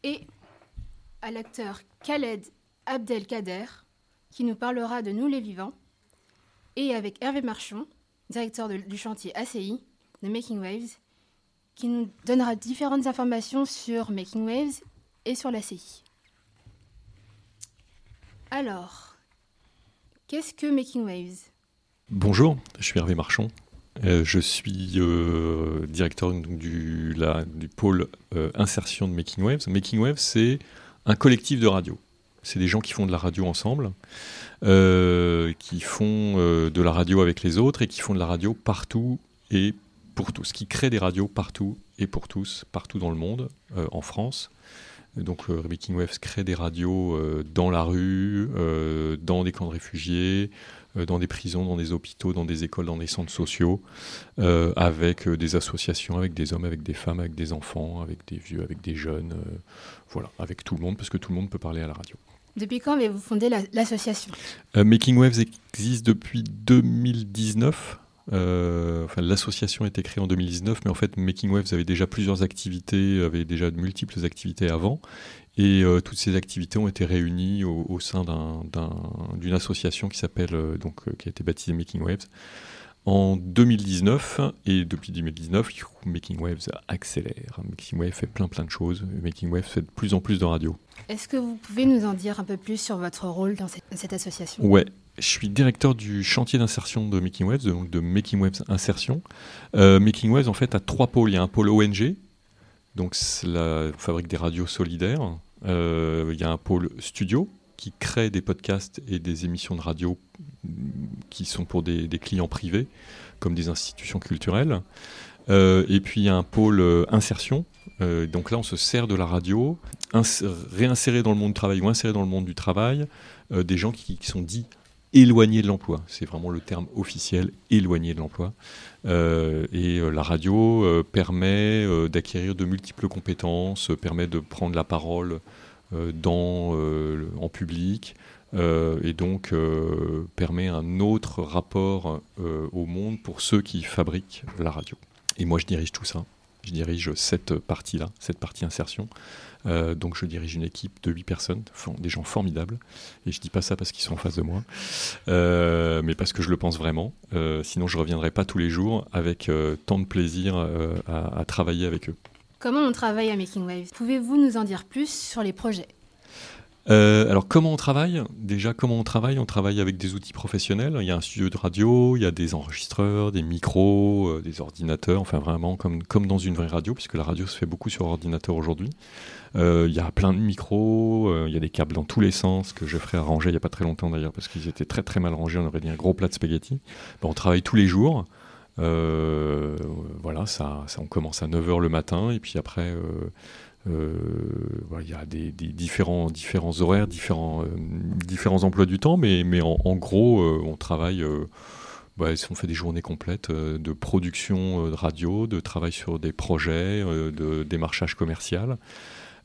et à l'acteur Khaled Abdelkader qui nous parlera de Nous les Vivants et avec Hervé Marchon, directeur du chantier ACI de Making Waves, qui nous donnera différentes informations sur Making Waves et sur l'ACI. Alors, qu'est-ce que Making Waves? Bonjour, je suis Hervé Marchand. Euh, je suis euh, directeur du, pôle euh, insertion de Making Waves. Making Waves, c'est un collectif de radio. C'est des gens qui font de la radio ensemble, qui font de la radio avec les autres et qui font de la radio partout et pour tous, qui crée des radios partout et pour tous, partout dans le monde, en France. Donc Making Waves crée des radios dans la rue, dans des camps de réfugiés, dans des prisons, dans des hôpitaux, dans des écoles, dans des centres sociaux, euh, avec euh, des associations, avec des hommes, avec des femmes, avec des enfants, avec des vieux, avec des jeunes, euh, voilà, avec tout le monde, parce que tout le monde peut parler à la radio. Depuis quand avez-vous fondé la- l'association? Euh, Making Waves existe depuis 2019. Euh, enfin, l'association a été créée en 2019, mais en fait, Making Waves avait déjà plusieurs activités, avait déjà de multiples activités avant, et euh, toutes ces activités ont été réunies au, au sein d'un- d'un- d'une association qui s'appelle euh, donc euh, qui a été baptisée Making Waves en 2019, et depuis 2019, du coup, Making Waves accélère. Making Waves fait plein plein de choses. Making Waves fait de plus en plus de radio. Est-ce que vous pouvez nous en dire un peu plus sur votre rôle dans cette, cette association? Ouais, je suis directeur du chantier d'insertion de Making Waves, donc de Making Waves Insertion. Euh, Making Waves, en fait, a trois pôles. Il y a un pôle ONG, donc la fabrique des radios solidaires. Euh, il y a un pôle studio qui crée des podcasts et des émissions de radio qui sont pour des, clients privés, comme des institutions culturelles. Euh, et puis il y a un pôle euh, insertion. Donc là, on se sert de la radio, ins- réinsérer dans le monde du travail ou insérer dans le monde du travail des gens qui, sont dits éloignés de l'emploi. C'est vraiment le terme officiel, éloigné de l'emploi. Euh, et euh, la radio euh, permet d'acquérir de multiples compétences, permet de prendre la parole dans, en public, et donc permet un autre rapport au monde pour ceux qui fabriquent la radio. Et moi, je dirige tout ça. Je dirige cette partie-là, cette partie insertion. Euh, donc, je dirige une équipe de 8 personnes, des gens formidables. Et je dis pas ça parce qu'ils sont en face de moi, euh, mais parce que je le pense vraiment. Euh, sinon, je reviendrai pas tous les jours avec tant de plaisir à travailler avec eux. Comment on travaille à Making Waves? Pouvez-vous nous en dire plus sur les projets? Euh, alors comment on travaille? Déjà comment on travaille? On travaille avec des outils professionnels. Il y a un studio de radio, il y a des enregistreurs, des micros, euh, des ordinateurs, enfin vraiment comme, comme dans une vraie radio, puisque la radio se fait beaucoup sur ordinateur aujourd'hui. Euh, il y a plein de micros, il y a des câbles dans tous les sens que je ferai arranger il n'y a pas très longtemps d'ailleurs parce qu'ils étaient très très mal rangés, on aurait dit un gros plat de spaghettis. Bon, on travaille tous les jours. Voilà, ça, ça, on commence à 9h le matin et puis après... euh, voilà, il y a des, des différents, différents horaires, différents, euh, différents emplois du temps, mais, mais en, en gros, euh, on travaille, bah, on fait des journées complètes de production de radio, de travail sur des projets, de démarchage commercial.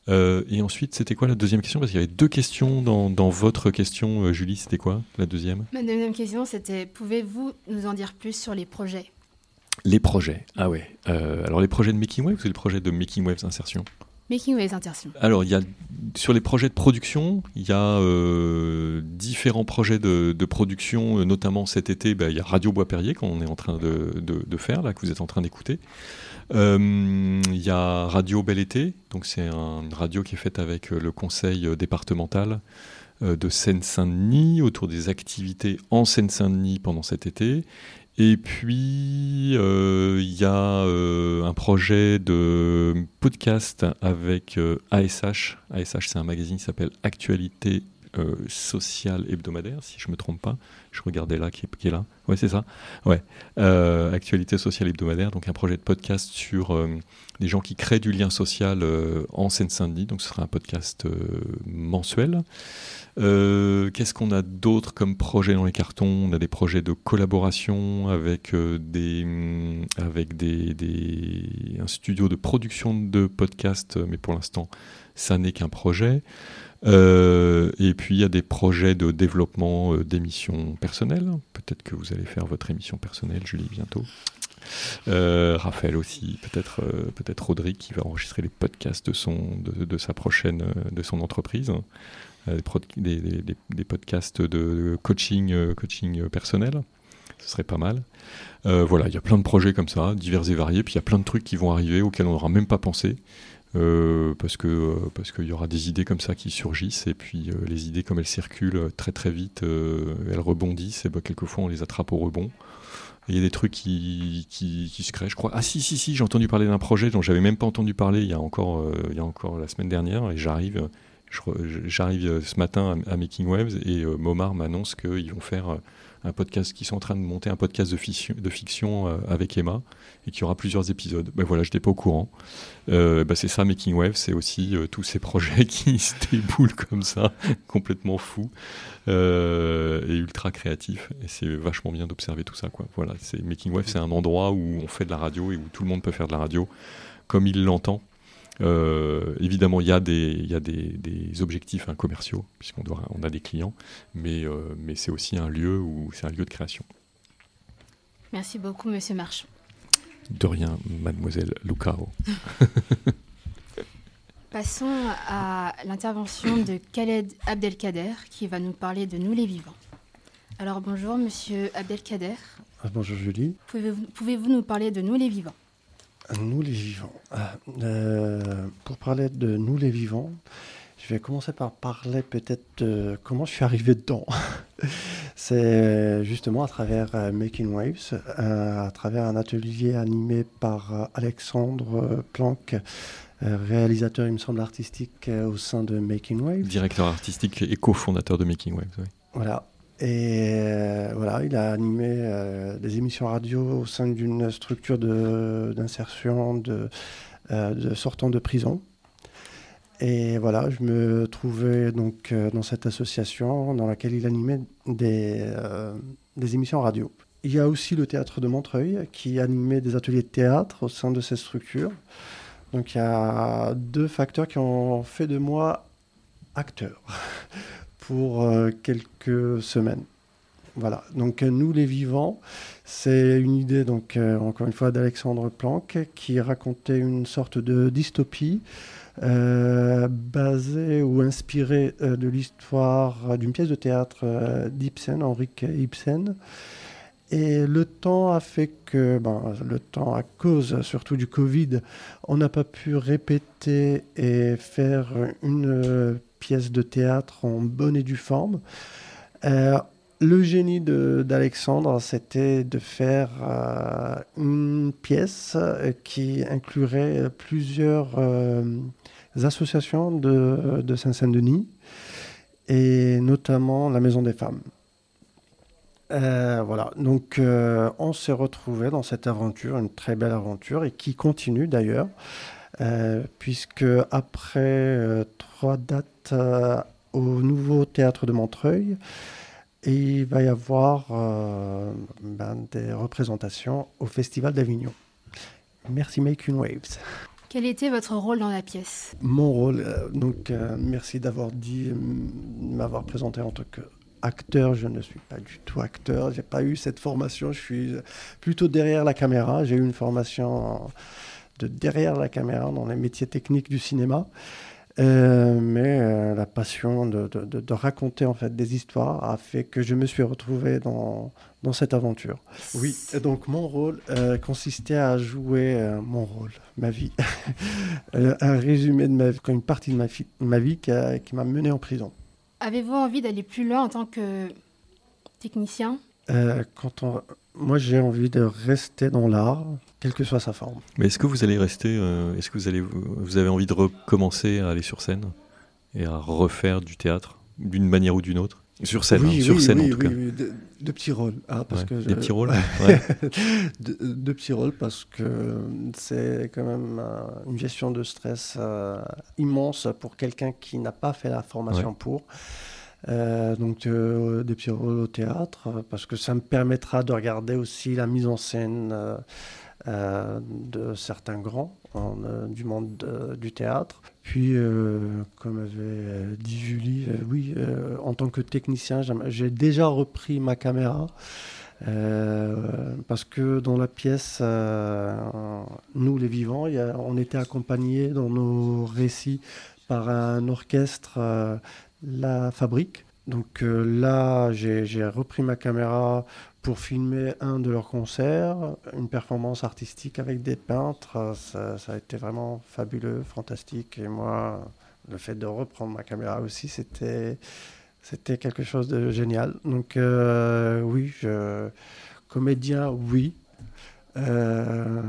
Euh, et ensuite, c'était quoi la deuxième question? Parce qu'il y avait deux questions dans, dans votre question, Julie, c'était quoi la deuxième? Ma deuxième question, c'était pouvez-vous nous en dire plus sur les projets? Les projets. Ah ouais. Euh, alors les projets de Making Waves ou les projets de Making Waves Insertion? Making Waves Insertion. Alors, il y a, sur les projets de production, il y a euh, différents projets de, de production, euh, notamment cet été, bah, il y a Radio Bois-Perrier qu'on est en train de, de- faire, là, que vous êtes en train d'écouter. Euh, il y a Radio Bel Été, donc c'est un- une radio qui est faite avec le conseil départemental de Seine-Saint-Denis autour des activités en Seine-Saint-Denis pendant cet été. Et puis, euh, il y a euh, un projet de podcast avec euh, ASH. ASH, c'est un magazine qui s'appelle Actualité sociale hebdomadaire, si je ne me trompe pas. Je regardais là, qui est, qui est là. Ouais, c'est ça. Ouais. Actualité sociale hebdomadaire, donc un projet de podcast sur des gens qui créent du lien social en Seine-Saint-Denis. Donc, ce sera un podcast mensuel. Euh, Qu'est-ce qu'on a d'autre comme projet dans les cartons? On a des projets de collaboration avec, euh, des, hum, avec des, un studio de production de podcasts, mais pour l'instant, ça n'est qu'un projet. Euh, et puis, il y a des projets de développement euh, d'émissions personnelles. Peut-être que vous allez faire votre émission personnelle, Julie, bientôt. Euh, Raphaël aussi, peut-être euh, peut-être Rodrigue qui va enregistrer les podcasts de, son, de, de sa prochaine, euh, de son entreprise. Euh, des, podcasts de coaching, euh, coaching euh, personnel. Ce serait pas mal. Voilà, il y a plein de projets comme ça, divers et variés. Puis il y a plein de trucs qui vont arriver auxquels on n'aura même pas pensé. parce que parce qu'il y aura des idées comme ça qui surgissent et puis les idées comme elles circulent très très vite elles rebondissent et ben, quelquefois on les attrape au rebond il y a des trucs qui, qui, qui se créent je crois ah si si si j'ai entendu parler d'un projet dont j'avais même pas entendu parler il y a encore il y a encore la semaine dernière et j'arrive j'arrive euh, ce matin à, Making Waves et euh, Momar m'annonce qu'ils vont faire euh, un podcast qui sont en train de monter un podcast de fiction, avec Emma et qui aura plusieurs épisodes. Ben voilà, je n'étais pas au courant. Ben c'est ça, Making Wave, c'est aussi tous ces projets [LAUGHS] qui se déboulent comme ça, complètement fous et ultra créatifs. Et c'est vachement bien d'observer tout ça. Voilà, Making Wave, c'est un endroit où on fait de la radio et où tout le monde peut faire de la radio comme il l'entend. Euh, évidemment, il y a des, il y a des, des objectifs hein, commerciaux, puisqu'on doit, on a des clients, mais, euh, mais c'est aussi un lieu où c'est un lieu de création. Merci beaucoup, Monsieur Marchand. De rien, Mademoiselle Lucao. [LAUGHS] Passons à l'intervention de Khaled Abdelkader, qui va nous parler de Nous les vivants. Alors bonjour, Monsieur Abdelkader. Ah, bonjour Julie. Pouvez-vous pouvez nous parler de Nous les vivants? Nous les vivants. Ah, euh, pour parler de nous les vivants, je vais commencer par parler peut-être de comment je suis arrivé dedans. [LAUGHS] C'est justement à travers euh, Making Waves, euh, à travers un atelier animé par Alexandre Planck, réalisateur, il me semble, artistique au sein de Making Waves. Directeur artistique et cofondateur de Making Waves, oui. Voilà, et euh, voilà, il a animé euh, des émissions radio au sein d'une structure d'insertion de, euh, de, sortant de prison. Et voilà, je me trouvais donc dans cette association dans laquelle il animait des, des émissions radio. Il y a aussi le théâtre de Montreuil qui animait des ateliers de théâtre au sein de cette structure. Donc il y a deux facteurs qui ont fait de moi acteur. Pour euh, quelques semaines. Voilà, donc euh, nous les vivants, c'est une idée, donc euh, encore une fois, d'Alexandre Planck, qui racontait une sorte de dystopie basée ou inspirée de l'histoire d'une pièce de théâtre d'Ibsen, Henrik Ibsen. Et le temps a fait que, ben, le temps à cause surtout du Covid, on n'a pas pu répéter et faire une pièce de théâtre en bonne et due forme. Euh, le génie d'Alexandre, c'était de faire euh, une pièce euh, qui inclurait plusieurs associations de, de Saint-Saint-Denis, et notamment la Maison des Femmes. voilà, donc on s'est retrouvé dans cette aventure, une très belle aventure, et qui continue d'ailleurs. Euh, puisque après euh, trois dates euh, au nouveau théâtre de Montreuil, il va y avoir ben, des représentations au Festival d'Avignon. Merci Making Waves. Quel était votre rôle dans la pièce? Mon rôle, donc merci d'avoir dit, m'avoir présenté en tant qu'acteur. Je ne suis pas du tout acteur. J'ai pas eu cette formation. Je suis plutôt derrière la caméra. J'ai eu une formation de derrière la caméra, dans les métiers techniques du cinéma. Euh, mais euh, la passion de, de, raconter en fait des histoires a fait que je me suis retrouvé dans, dans cette aventure. Oui, et donc mon rôle euh, consistait à jouer mon rôle, ma vie, [LAUGHS] un résumé de ma vie, une partie de ma, ma vie qui, qui m'a mené en prison. Avez-vous envie d'aller plus loin en tant que technicien? Quand on, moi, j'ai envie de rester dans l'art, quelle que soit sa forme. Mais est-ce que vous allez rester euh, Est-ce que vous allez vous avez envie de recommencer à aller sur scène et à refaire du théâtre d'une manière ou d'une autre? Sur scène, oui, hein, sur scène oui, en tout cas. de, petits rôles. Parce que Des petits rôles [LAUGHS] de, petits rôles parce que c'est quand même euh, une gestion de stress euh, immense pour quelqu'un qui n'a pas fait la formation pour. Euh, donc euh, des rôles au théâtre, parce que ça me permettra de regarder aussi la mise en scène euh, de certains grands du monde du théâtre. Puis, comme avait dit Julie, oui, en tant que technicien, j'ai déjà repris ma caméra. parce que dans la pièce, nous les vivants, on était accompagnés dans nos récits par un orchestre la fabrique. Donc euh, là, j'ai repris ma caméra pour filmer un de leurs concerts, une performance artistique avec des peintres. Ça, a été vraiment fabuleux, fantastique. Et moi, le fait de reprendre ma caméra aussi, c'était quelque chose de génial. Donc euh, oui, je, comédien, oui. Euh,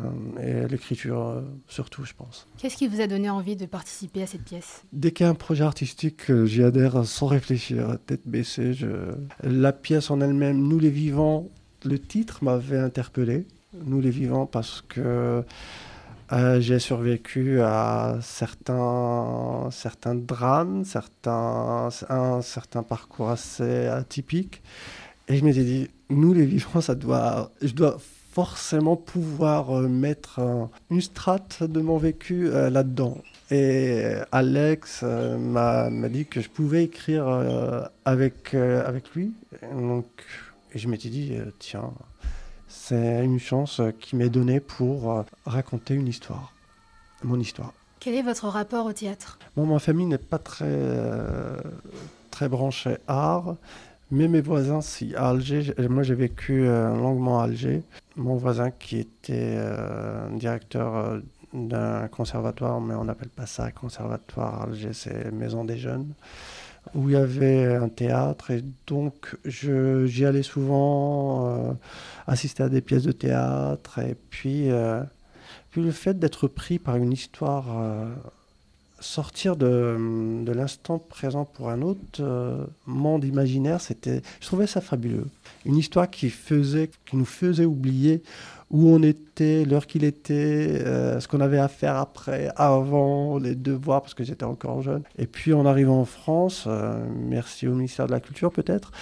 et l'écriture euh, surtout, je pense. Qu'est-ce qui vous a donné envie de participer à cette pièce? Dès qu'il y a un projet artistique, euh, j'y adhère sans réfléchir, tête baissée. Je... La pièce en elle-même, Nous les vivants, le titre m'avait interpellé. Nous les vivants, parce que euh, j'ai survécu à certains, certains drames, certains, un certain parcours assez atypique. Et je m'étais dit, nous les vivants, ça doit, je dois forcément pouvoir euh, mettre une strate de mon vécu euh, là-dedans. Et Alex euh, m'a m'a dit que je pouvais écrire avec, avec lui. Et donc, et je m'étais dit, tiens, c'est une chance qui m'est donnée pour raconter une histoire, mon histoire. Quel est votre rapport au théâtre? Bon, ma famille n'est pas très, euh, très branchée art, mais mes voisins, si. À Alger, moi j'ai vécu euh, longuement à Alger. Mon voisin qui était euh, directeur euh, d'un conservatoire, mais on n'appelle pas ça conservatoire Alger, c'est Maison des Jeunes, où il y avait un théâtre, et donc j'y allais souvent assister à des pièces de théâtre, et puis, puis le fait d'être pris par une histoire. Sortir de, l'instant présent pour un autre euh, monde imaginaire, c'était, je trouvais ça fabuleux. Une histoire qui faisait, qui nous faisait oublier où on était, l'heure qu'il était, euh, ce qu'on avait à faire après, avant, les devoirs, parce que j'étais encore jeune. Et puis en arrivant en France, euh, merci au ministère de la Culture peut-être,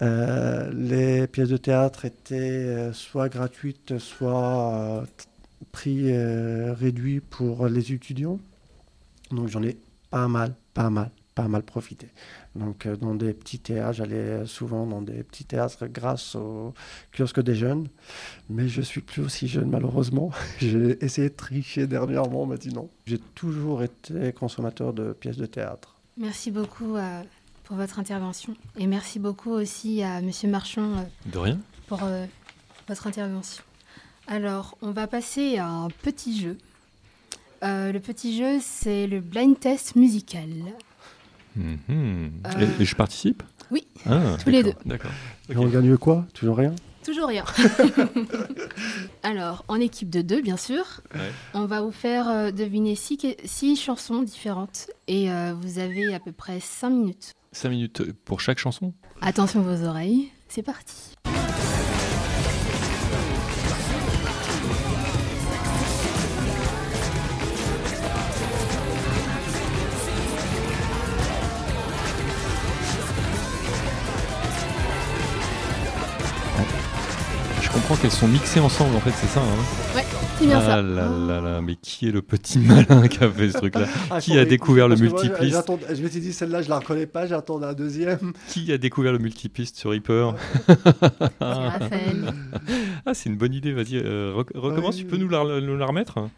les pièces de théâtre étaient soit gratuites, soit prix réduit pour les étudiants. Donc j'en ai pas mal, pas mal, pas mal profité. Donc euh, dans des petits théâtres, j'allais souvent dans des petits théâtres grâce au kiosque des jeunes. Mais je suis plus aussi jeune malheureusement. [LAUGHS] J'ai essayé de tricher dernièrement, on m'a dit non. J'ai toujours été consommateur de pièces de théâtre. Merci beaucoup euh, pour votre intervention. Et merci beaucoup aussi à Monsieur Marchand euh, De rien. pour euh, votre intervention. Alors, on va passer à un petit jeu. Euh, le petit jeu, c'est le blind test musical. Mhm. Euh, Et, et je participe oui, Ah, tous les d'accord, D'accord. Et on gagne quoi? Toujours rien? Toujours rien. [LAUGHS] Alors, en équipe de deux, bien sûr, Ouais. on va vous faire euh, deviner six, chansons différentes. Et euh, vous avez à peu près cinq minutes. 5 minutes pour chaque chanson? Attention vos oreilles, c'est parti. Comprends qu'elles sont mixées ensemble, en fait, c'est ça. Hein C'est bien ah ça. là là là, mais qui est le petit malin qui a fait ce truc-là Qui a découvert le multipiste Je me suis dit, celle-là, je la reconnais pas, j'attends un deuxième. Qui a découvert le multipiste sur Reaper. [LAUGHS] Ah, c'est une bonne idée, vas-y, euh, rec- recommence, Oui, tu peux oui. nous la, nous la remettre?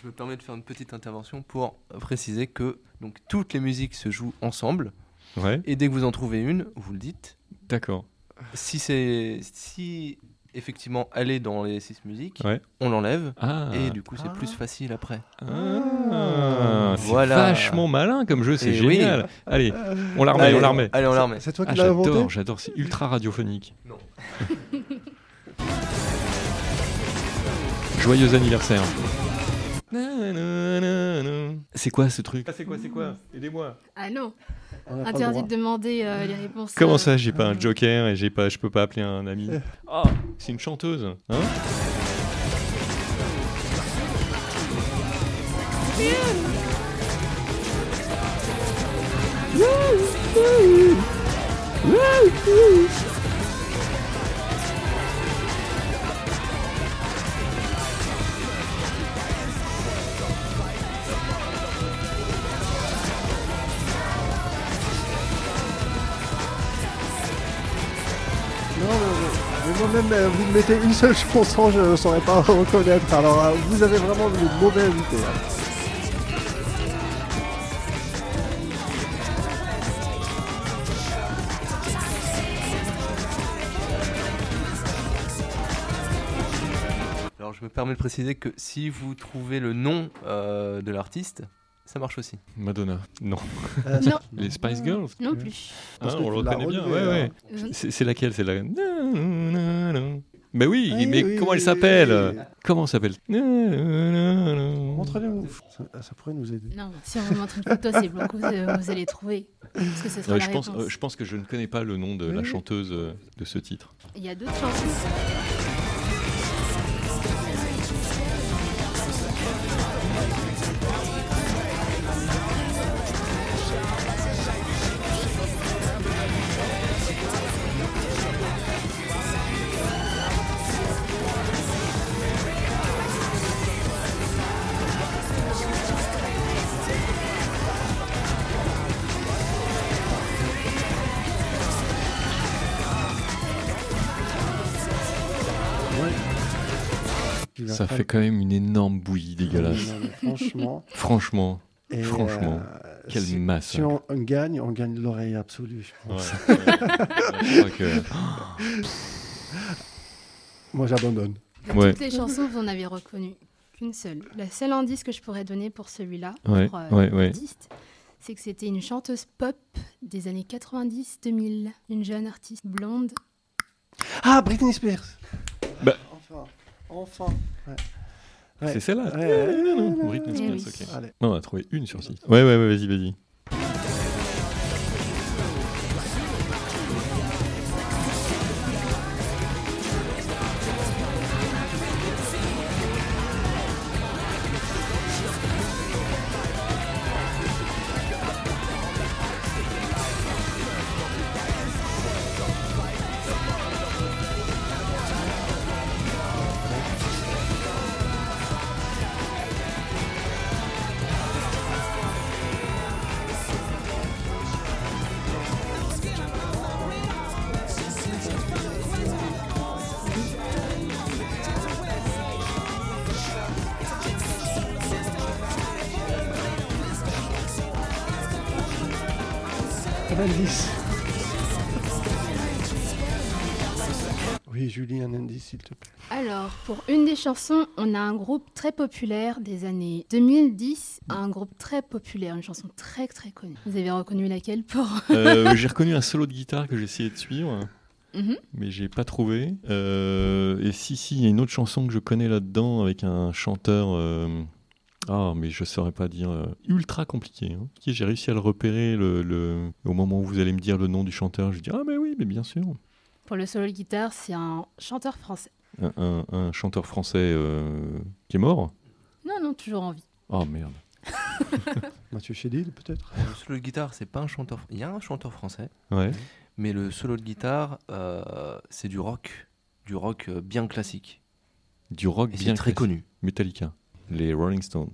Je me permets de faire une petite intervention pour préciser que donc, toutes les musiques se jouent ensemble Ouais, et dès que vous en trouvez une, vous le dites. d'accord. Si c'est si effectivement est dans les six musiques, Ouais. on l'enlève Ah, et du coup c'est plus facile après. Ah, c'est Voilà. vachement malin comme jeu, c'est oui. génial. Allez, on la remet, on la remet. Allez, on la remet. C'est toi qui Ah, l'as inventé j'adore, j'adore, c'est ultra radiophonique. Non. [LAUGHS] Joyeux anniversaire. C'est quoi ce truc Ah, c'est quoi, c'est quoi Aidez-moi. Ah non, interdit de demander euh, les réponses. Comment euh, ça, j'ai pas un joker et j'ai pas, je peux pas appeler un ami [LAUGHS] Ah, c'est une chanteuse, hein moi-même, euh, vous me mettez une seule chanson, je ne saurais pas [LAUGHS] reconnaître. Alors, euh, vous avez vraiment le mauvais invité. hein. Alors je me permets de préciser que si vous trouvez le nom euh, de l'artiste, ça marche aussi. Madonna. Non. Euh, Non, Les Spice Girls non plus. Hein, que On le reconnaît bien, ouais, ouais. C'est laquelle? C'est la. Mais oui, Oui, mais oui, comment elle s'appelle? oui. Comment s'appelle? Montrez-nous. Ça, ça pourrait nous aider. Non, si on vous montre une photo, c'est vous, euh, vous allez trouver. Parce que ce sera Ouais, la je, pense, réponse. euh, je pense que je ne connais pas le nom de la chanteuse de ce titre. Il y a d'autres chansons. Ça pas- fait quand même une énorme bouillie dégueulasse. Non, franchement. [LAUGHS] Franchement. Et, Franchement, euh, quelle si, masse. Si on, on gagne, on gagne l'oreille absolue. je pense. ouais. [LAUGHS] je crois que- Moi, j'abandonne. De Ouais. toutes les chansons, vous en avez reconnu qu'une seule. La seule indice que je pourrais donner pour celui-là, Ouais, pour euh, ouais, ouais. l'artiste, c'est que c'était une chanteuse pop des années 90-2000. Une jeune artiste blonde. Ah, Britney Spears Bah. Enfin, enfin. Ouais. Ouais. C'est celle-là Ouais, ouais, ouais, non, ouais, ouais, Spears, oui. ok. Allez. Non, on a trouvé une sur six. Ouais, ouais, ouais, vas-y, vas-y. Un on a un groupe très populaire des années 2010, un groupe très populaire, une chanson très très connue. Vous avez reconnu laquelle pour Euh, j'ai reconnu un solo de guitare que j'ai essayé de suivre, Mhm. mais j'ai pas trouvé. Euh, et si, si, il y a une autre chanson que je connais là-dedans avec un chanteur. euh, Ah, mais je saurais pas dire. euh, ultra compliqué. hein. J'ai réussi à le repérer le, le- au moment où vous allez me dire le nom du chanteur. Je dis Ah, mais oui, mais bien sûr. Pour le solo de guitare, c'est un chanteur français. Un, un- un chanteur français euh, qui est mort Non, non, toujours en vie. Oh merde. [LAUGHS] Mathieu Chédid, peut-être? Le solo de guitare, c'est pas un chanteur. Il y a un chanteur français, Ouais. mais le solo de guitare, euh, c'est du rock, du rock euh, bien classique. Du rock Et bien c'est très classique. connu. Metallica. Les Rolling Stones.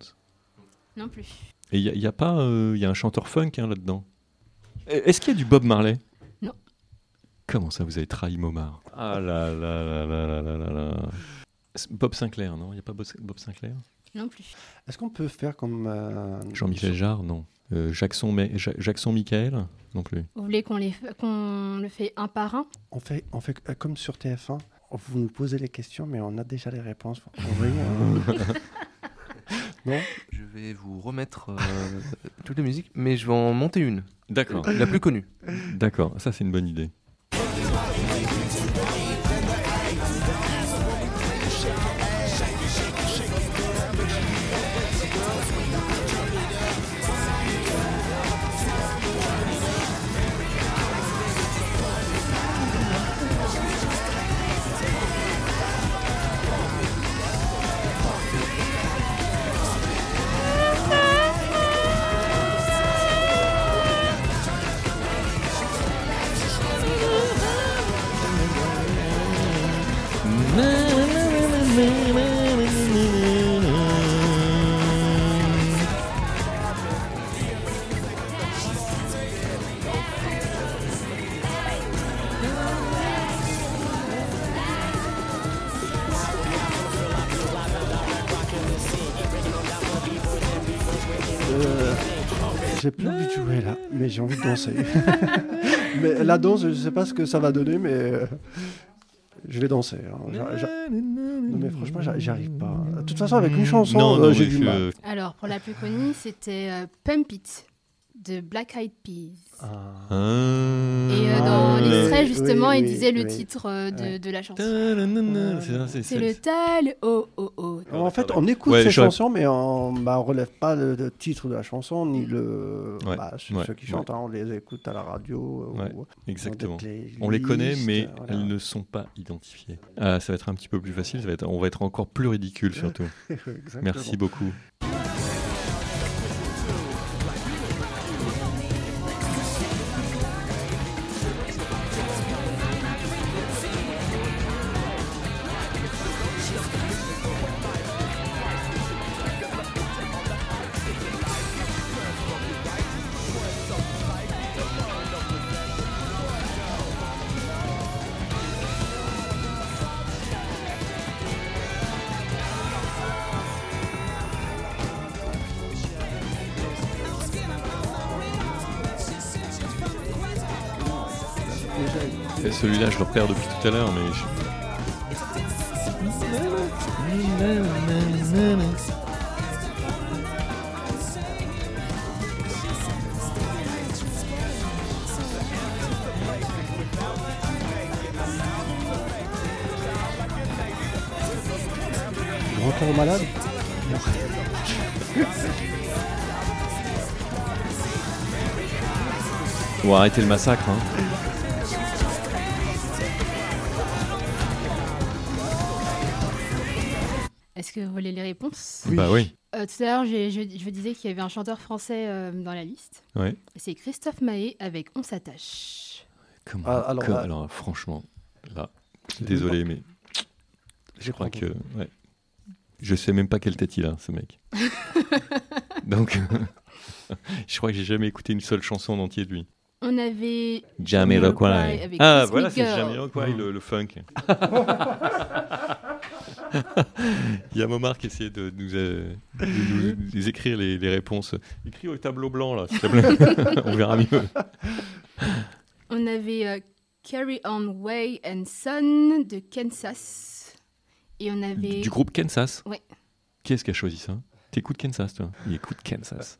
Non plus. Et il y, a pas, euh, y a un chanteur funk hein, là-dedans? Est-ce qu'il y a du Bob Marley? Comment ça, vous avez trahi Momar Ah là là là là là là là Bob Sinclair, non? Il n'y a pas Bob Sinclair? Non plus. Est-ce qu'on peut faire comme. Euh, Jean-Michel Jarre, non. Euh, Jackson, Jackson Michael, non plus. Vous voulez qu'on qu'on le fait un par un? On fait, on fait euh, comme sur TF1. Vous nous posez les questions, mais on a déjà les réponses. Vous hein. [LAUGHS] Non? Je vais vous remettre toutes les musiques, mais je vais en monter une. D'accord. La plus connue. D'accord, ça c'est une bonne idée. Danse, je ne sais pas ce que ça va donner, mais euh, je vais danser. hein. Non, mais franchement, j'y arrive pas. De toute façon, avec une chanson, non, euh, j'ai du je- mal. Alors, pour la plus connue, c'était euh, Pump It de Black Eyed Peas. Ah. Et euh, dans oui, l'extrait, justement, oui, il disait le oui. titre euh, de, Ouais. de la chanson. C'est ça, c'est- C'est le tal, oh, oh, oh. En fait, on écoute Ouais, cette j'aurais- chanson, mais on bah, on relève pas le, le titre de la chanson, ni le. Ouais, bah, ceux, ouais, ceux qui chantent, hein, on les écoute à la radio. Ouais, ou, Exactement. On les connaît, mais voilà. elles ne sont pas identifiées. Ah, ça va être un petit peu plus facile. Ça va être, on va être encore plus ridicule surtout. [LAUGHS] Merci beaucoup. Celui-là, je le repère depuis tout à l'heure, mais. je- Grand corps malade On va arrêter le massacre. Hein. Tout à l'heure, je, je disais qu'il y avait un chanteur français euh, dans la liste. Ouais. C'est Christophe Maé avec On s'attache. Comment Ah, alors là- alors, franchement, là, désolé, mais je crois que. Ouais. Je sais même pas quelle tête il a, ce mec. [LAUGHS] Donc, [LAUGHS] je crois que j'ai jamais écouté une seule chanson en entier de lui. On avait Jamiroquai. avec Ah, voilà, c'est. Jamiroquai, le, le funk. [LAUGHS] [LAUGHS] Il y a Momar qui essayait de nous, euh, de nous- nous écrire les, les réponses. Écris au tableau blanc, là, s'il te plaît. [LAUGHS] On verra mieux. On avait euh, Carry On Way and Son de Kansas. Et on avait. Du groupe Kansas Ouais. Qui est-ce qui a choisi ça? T'écoutes Kansas, toi? [LAUGHS] Il écoute Kansas.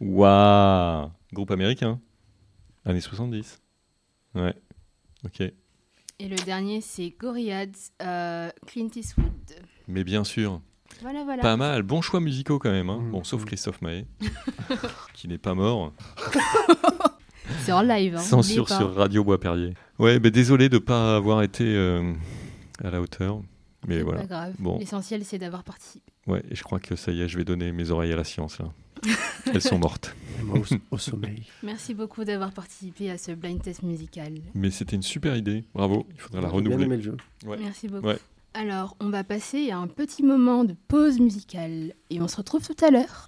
Waouh Groupe américain Années 70. Ouais. Ok. Et le dernier, c'est Gorillaz, euh, Clint Eastwood. Mais bien sûr. Voilà, voilà. Pas mal. Bon choix musicaux quand même. hein. Mm. Bon, sauf Christophe Maé, [LAUGHS] qui n'est pas mort. [LAUGHS] C'est en live. Hein, Censure sur Radio Bois-Perrier. Ouais, mais désolé de ne pas avoir été euh, à la hauteur. Mais C'est voilà. pas grave. Bon. L'essentiel, c'est d'avoir participé. Ouais, et je crois que ça y est, je vais donner mes oreilles à la science là. [LAUGHS] Elles sont mortes. Moi, au, au sommeil. Merci beaucoup d'avoir participé à ce blind test musical. Mais c'était une super idée. Bravo. Il faudra la J'ai bien renouveler. aimé le jeu. Ouais. Merci beaucoup. Ouais. Alors, on va passer à un petit moment de pause musicale et on se retrouve tout à l'heure.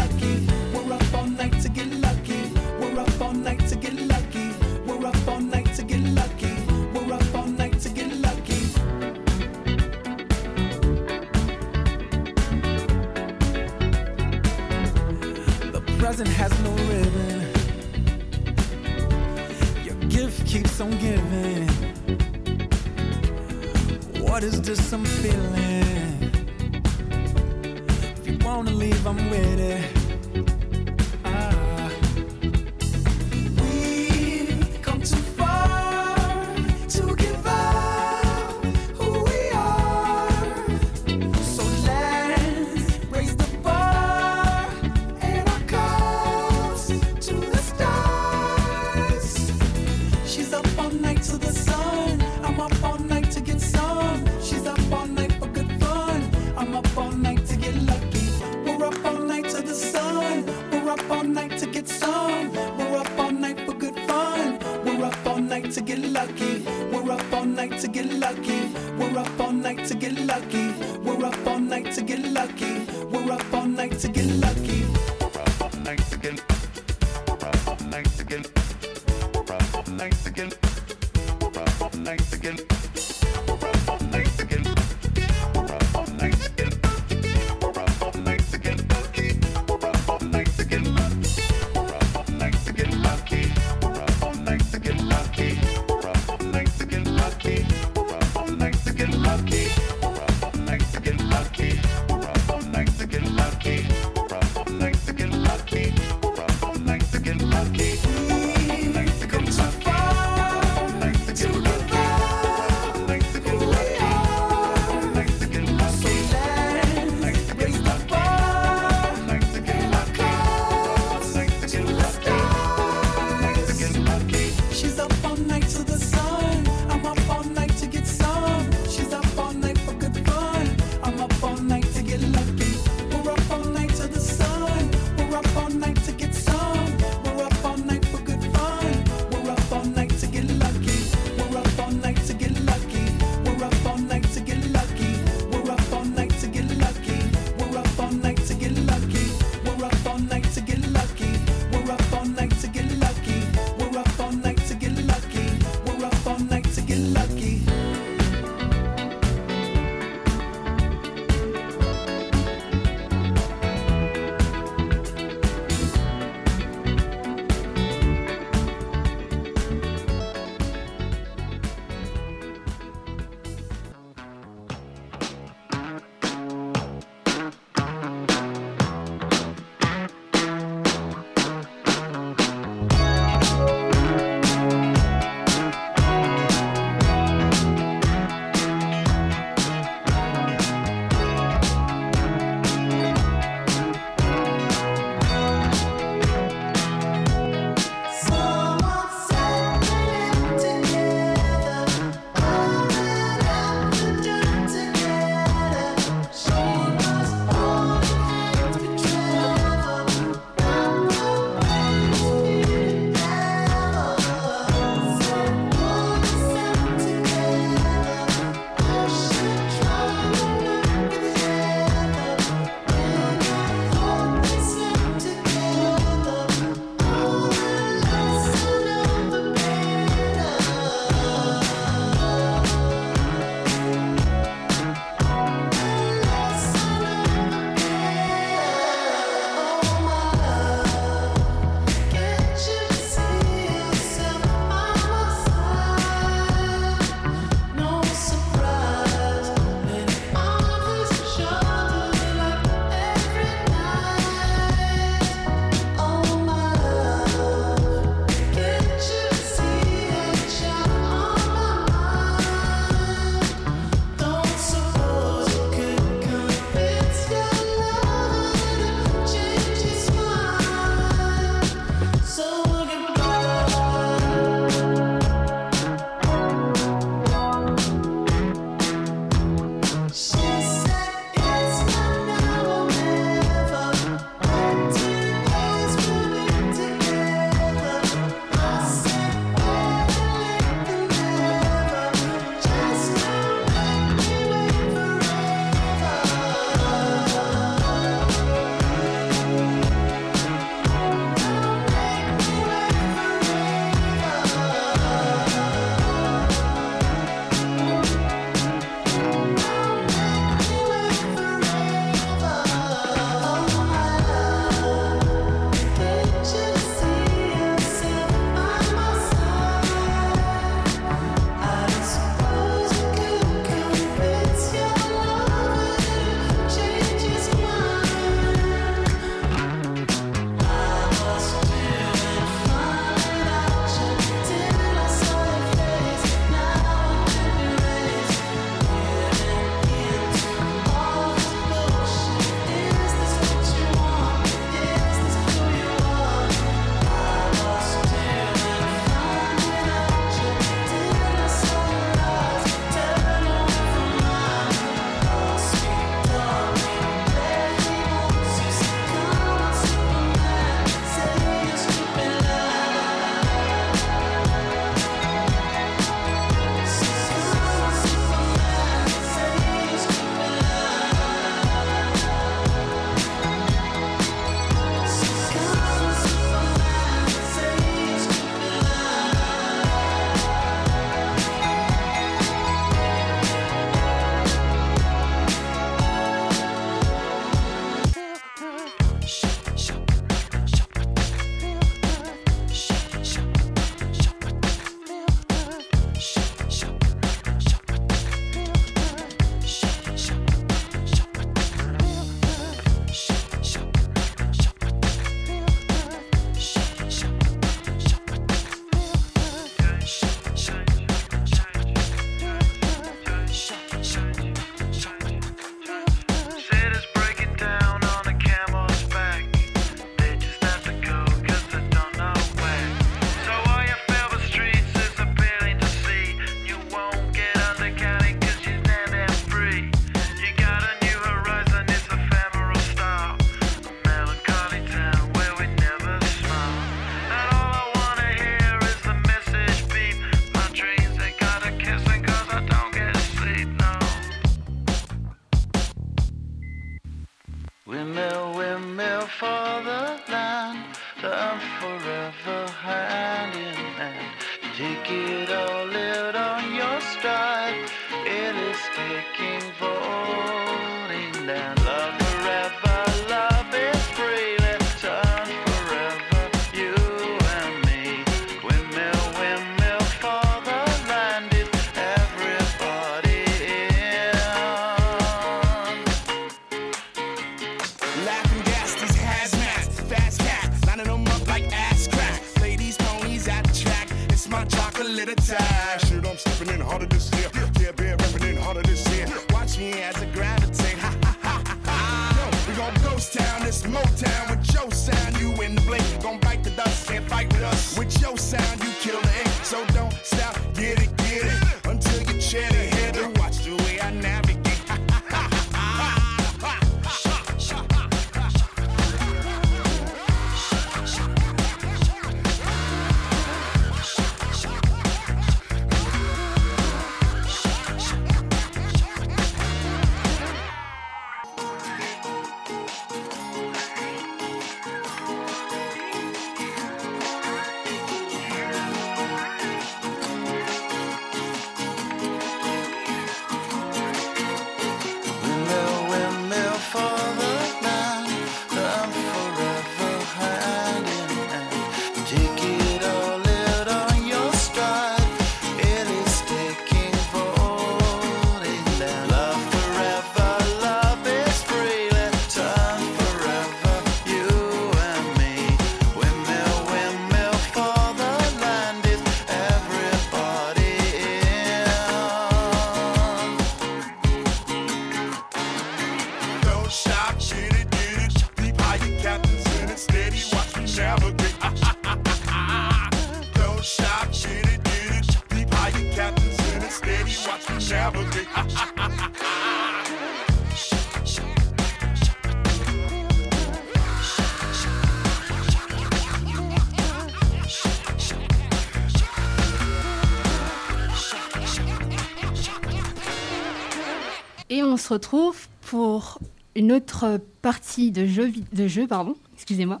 Se retrouve pour une autre partie de jeu, de jeu pardon, excusez-moi.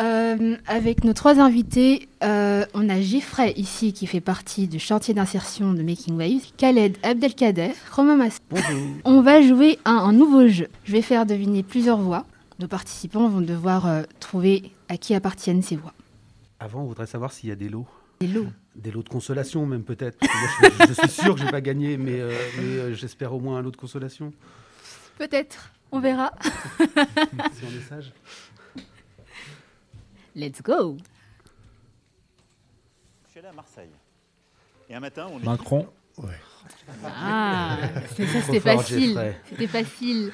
Euh, avec nos trois invités, euh, on a Gifray ici qui fait partie du chantier d'insertion de Making Waves, Khaled Abdelkader, Romain Mass. On va jouer à un nouveau jeu. Je vais faire deviner plusieurs voix. Nos participants vont devoir euh, trouver à qui appartiennent ces voix. Avant, on voudrait savoir s'il y a des lots. Des lots. Des lots de consolation, même peut-être. Je, je suis sûr que je vais pas gagner, mais, euh, mais, euh, j'espère au moins un lot de consolation. Peut-être, on verra. Si on est sage. Let's go. Je suis allé à Marseille. Et un matin, on est- Macron. Ah, c'est ça, Trop c'était facile. C'était facile.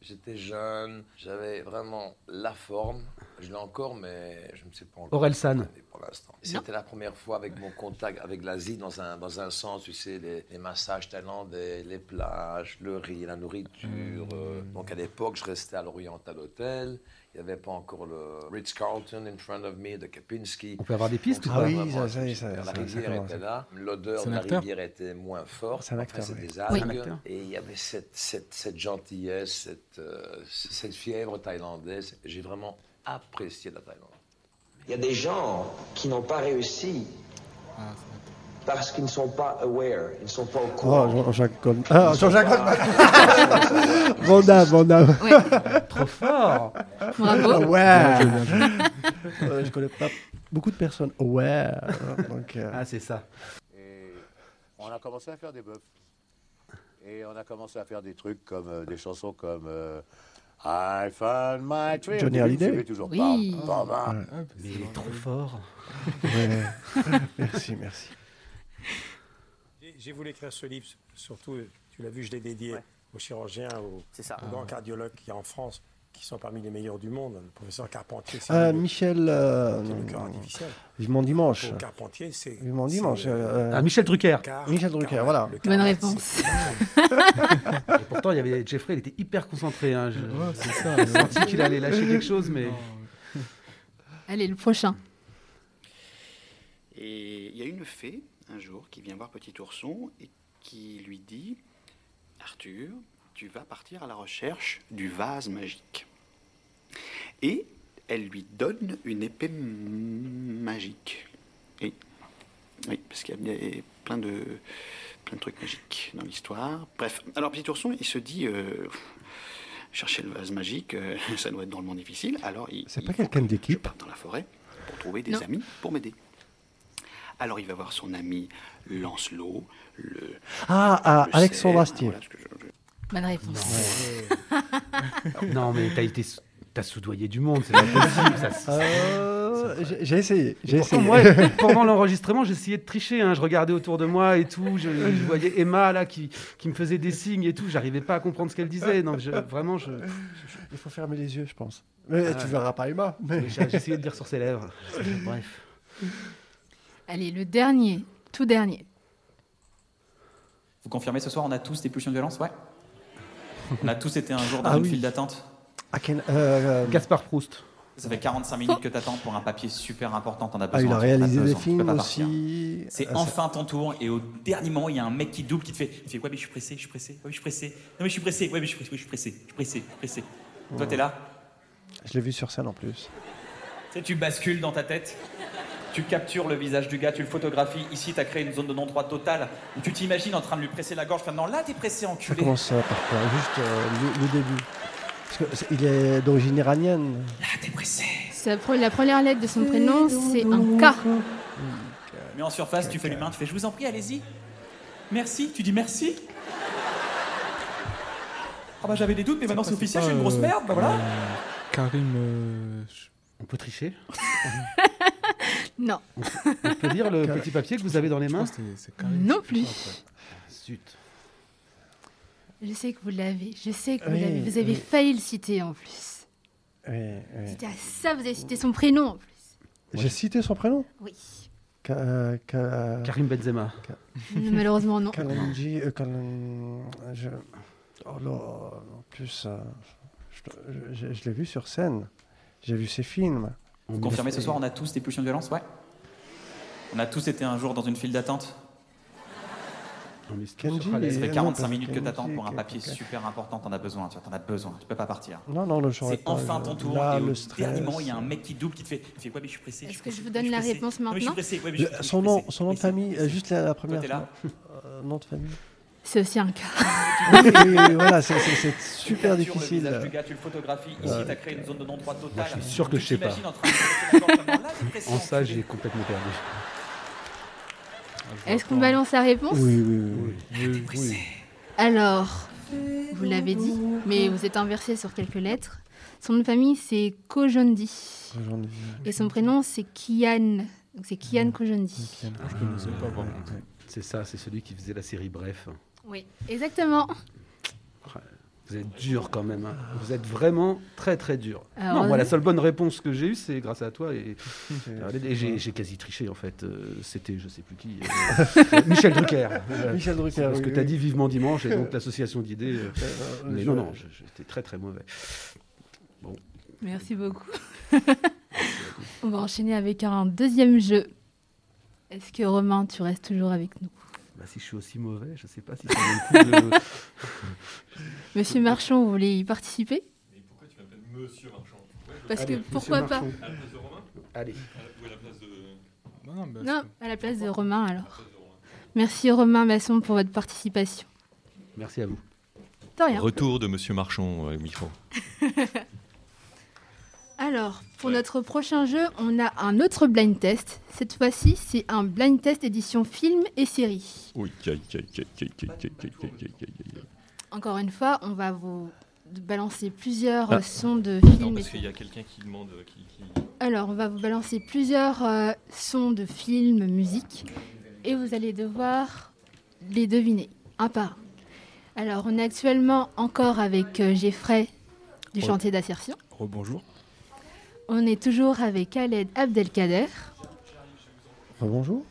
J'étais jeune, j'avais vraiment la forme. Je l'ai encore, mais je ne sais pas encore. Aurel San. Pour l'instant. C'était la première fois avec mon contact avec l'Asie dans un, dans un sens, tu sais, les, les massages thaïlandais, les plages, le riz, la nourriture. euh. Donc à l'époque, je restais à l'Oriental Hotel. Il n'y avait pas encore le Ritz-Carlton in front of me de Kempinski. On peut avoir des pistes Donc, ou pas c'était Ah oui, vraiment ça- ça ça- La ça rivière était là, l'odeur de la rivière était moins forte. C'est un Enfin, acteur, c'est oui. des Oui. algues. Acteur. Et il y avait cette, cette, cette gentillesse, cette, euh, cette fièvre thaïlandaise. J'ai vraiment apprécié la Thaïlande. Il y a des gens qui n'ont pas réussi parce qu'ils ne sont pas aware, ils ne sont pas au Oh, courant. Jean-Jacques Goldman. Ah, Jean-Jacques Goldman. [LAUGHS] Bonhomme, bonhomme. Trop fort. Bravo. Ouais. Je connais pas beaucoup de personnes. Ouais. Donc, euh, Ah, c'est ça. Et on a commencé à faire des bœufs. Et on a commencé à faire des trucs comme euh, des chansons comme euh, I found my tree. Johnny Hallyday. toujours Oui. pas. Pas, pas. Mais il est trop fort. [LAUGHS] ouais. merci, merci. J'ai- voulu écrire ce livre, surtout, tu l'as vu, je l'ai dédié aux chirurgiens, aux, aux grands cardiologues qui y a en France, qui sont parmi les meilleurs du monde. Le professeur Carpentier, c'est Euh, le- Michel. euh, c'est le cœur artificiel. Vivement dimanche. Pour Carpentier, c'est. Vivement dimanche. euh, Ah, Michel Drucker. car- Michel Drucker, car- voilà. Bonne réponse. [LAUGHS] Et pourtant, il y avait Jeffrey, il était hyper concentré. Hein. Je- Ouais, c'est ça. J'ai senti qu'il allait lâcher quelque chose, mais. Allez, le prochain. Et il y a une fée, un jour, qui vient voir Petit Ourson et qui lui dit Arthur, tu vas partir à la recherche du vase magique. Et elle lui donne une épée magique. Et Oui, parce qu'il y a plein de, plein de trucs magiques dans l'histoire. Bref, alors Petit Ourson, il se dit euh, chercher le vase magique, euh, [LAUGHS] ça doit être dans le monde difficile. Alors il, C'est pas quelqu'un d'équipe dans la forêt pour trouver des Non. amis pour m'aider. Alors il va voir son ami Lancelot, le. Ah, ah, le Alexandre Astier. voilà, parce que je- Bonne réponse. non, mais [LAUGHS] t'as été. T'as soudoyé du monde, c'est pas possible. Ça, ça- Euh, j'ai- J'ai essayé. J'ai Pourtant, essayé. moi, [LAUGHS] pendant l'enregistrement, j'essayais de tricher. hein. Je regardais autour de moi et tout. Je, je voyais Emma là qui, qui me faisait des signes et tout. J'arrivais pas à comprendre ce qu'elle disait. Non, je- vraiment, je. Il faut fermer les yeux, je pense. Mais Ah. tu verras pas Emma. Mais... J'ai j'ai essayé de lire sur ses lèvres. Bref. Allez, le dernier, tout dernier. Vous confirmez ce soir, on a tous des pulsions de violence? Ouais. On a tous été un jour dans Ah une oui. file d'attente. Euh, Gaspard Proust. Ça fait 45 minutes que t'attends pour un papier super important, t'en as Ah, besoin. il a réalisé des films aussi. C'est Ah, enfin ton tour et au dernier moment, il y a un mec qui double qui te fait, il fait ouais mais je suis pressé, je suis pressé, ouais mais je suis pressé, non mais je suis pressé, ouais mais je suis pressé, je suis pressé, je suis pressé, je suis pressé. Toi t'es là, Je l'ai vu sur scène en plus. tu sais, tu bascules dans ta tête, tu captures le visage du gars, tu le photographies. Ici, t'as créé une zone de non-droit totale où tu t'imagines en train de lui presser la gorge. Enfin, non, là t'es pressé, Ça enculé. commence euh, par quoi Juste euh, le, le début. Parce que il est d'origine iranienne. Sa pre- la première lettre de son prénom, c'est un K. Mais en surface, tu fais l'humain, tu fais je vous en prie, allez-y. Merci, tu dis merci. Ah bah j'avais des doutes, mais maintenant c'est officiel, je suis une grosse merde, bah voilà. Karim. euh, On peut tricher [LAUGHS] Non. On peut lire le petit papier que vous avez dans les mains Non plus. Zut. Je sais que vous l'avez. Je sais que vous Oui, l'avez. Vous avez oui. failli le citer en plus. Oui, oui. C'était à ça, vous avez cité son prénom en plus. J'ai cité son prénom Oui. Ka- euh, Ka- Karim Benzema. Malheureusement, non. Kalenji, euh, je... Oh là, en plus, euh, je, je- je l'ai vu sur scène. J'ai vu ses films. Vous confirmez ce soir, on a tous des pulsions de violence Ouais. On a tous été un jour dans une file d'attente. Kenji, Ça et- fait non, 45 parce minutes que t'attends pour un papier super important, t'en as besoin, tu t'en as besoin, tu peux pas partir. Non, non, C'est enfin ton tour, là, et au le dernier moment, il y a un mec qui double, qui te fait, il fait ouais mais je suis pressé. Est-ce que je vous donne la réponse Non, mais je suis maintenant pressé, ouais, mais je Le- suis- je suis son nom, pressé, son nom de famille, euh, juste la, première t'es là fois. Euh, nom de famille. C'est aussi un K. oui, oui, oui, voilà, c'est- c'est c'est super difficile. Le du gars, tu le photographies. Ici, Euh, t'as créé une zone de non-droit totale. Moi, je suis sûr que je sais pas. en ça, j'ai complètement perdu. Est-ce qu'on balance la réponse Oui, oui, oui. oui. Alors, vous l'avez dit, mais vous êtes inversé sur quelques lettres. Son nom de famille, c'est Kojondi. Et son prénom, c'est Kian. Donc c'est Kian Kojondi. Je connaissais pas vraiment. C'est ça, c'est celui qui faisait la série Bref. Oui, exactement. Vous êtes dur quand même. hein. Vous êtes vraiment très très dur. Alors, non, moi la euh, seule bonne réponse que j'ai eue, c'est grâce à toi et, [LAUGHS] et j'ai j'ai quasi triché en fait. Euh, C'était je sais plus qui. euh, [LAUGHS] Michel Drucker. [LAUGHS] Michel Drucker, c'est Parce oui, que tu as oui. dit vivement dimanche et donc l'association d'idées. euh, mais je- non, non, j'étais très très mauvais. Bon. Merci beaucoup. On va enchaîner avec un deuxième jeu. Est-ce que Romain, tu restes toujours avec nous? Bah, si je suis aussi mauvais, je sais pas si ça vaut le coup de. [LAUGHS] Monsieur Marchand, vous voulez y participer? Pourquoi tu m'appelles Monsieur Marchand? Parce Allez, que pourquoi pas. À la place de Romain? Allez. Ou à la place de. Non, non, mais Non, à la place de Romain alors. Merci Romain Masson pour votre participation. Merci à vous. De rien. Retour de Monsieur Marchand euh, au micro. [LAUGHS] Alors, pour notre prochain jeu, on a un autre blind test. Cette fois-ci, c'est un blind test édition film et série. Encore une fois, on va vous balancer plusieurs sons de films. Qu'il y Alors, on va vous balancer plusieurs sons de films, musique, et vous allez devoir les deviner un par un. Alors, on est actuellement encore avec Jeffrey du chantier d'assertion. Rebonjour. On est toujours avec Khaled Abdelkader. Bonjour.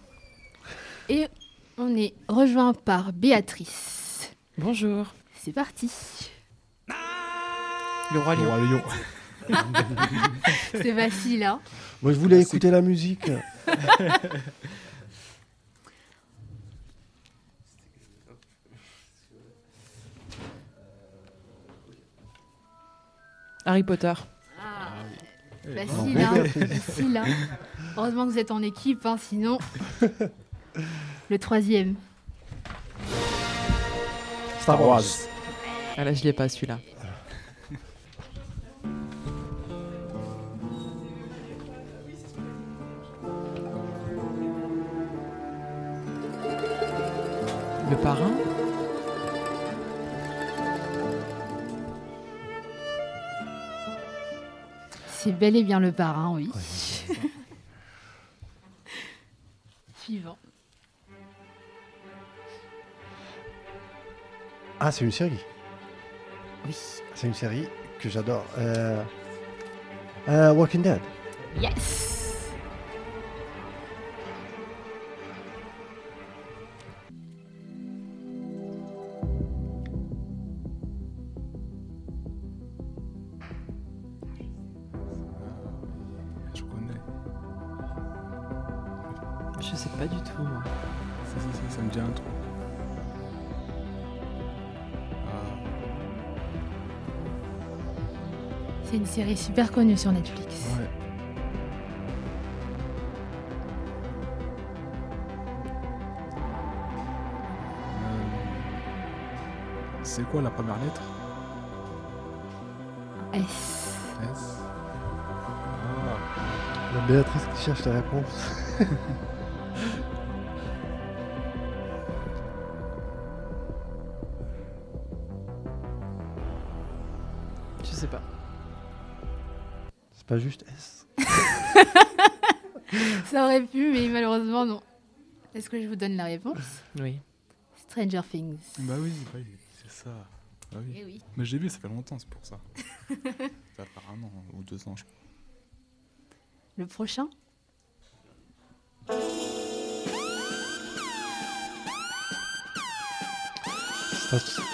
Et on est rejoint par Béatrice. Bonjour. C'est parti. Le roi lion. Lion. [LAUGHS] C'est facile, hein Moi, je voulais écouter la musique. Harry Potter. Facile, hein Facile, hein Heureusement que vous êtes en équipe, hein, sinon... Le troisième. Star Wars. Ah là, je l'ai pas celui-là. Le parrain? C'est bel et bien le parrain, oui. [LAUGHS] Suivant. Ah, c'est une série. Oui. C'est une série que j'adore. Euh, euh, Walking Dead. Yes série super connue sur Netflix. Ouais. Euh, C'est quoi la première lettre? S. S. Ah. La Béatrice qui cherche la réponse. [LAUGHS] pas juste S. [LAUGHS] Ça aurait pu, mais malheureusement, non. Est-ce que je vous donne la réponse? Oui. Stranger Things. Bah oui, oui, c'est ça. Bah oui. Eh oui. Mais j'ai vu, ça fait longtemps, c'est pour ça. [LAUGHS] ça faire un an ou deux ans, je crois. Le prochain?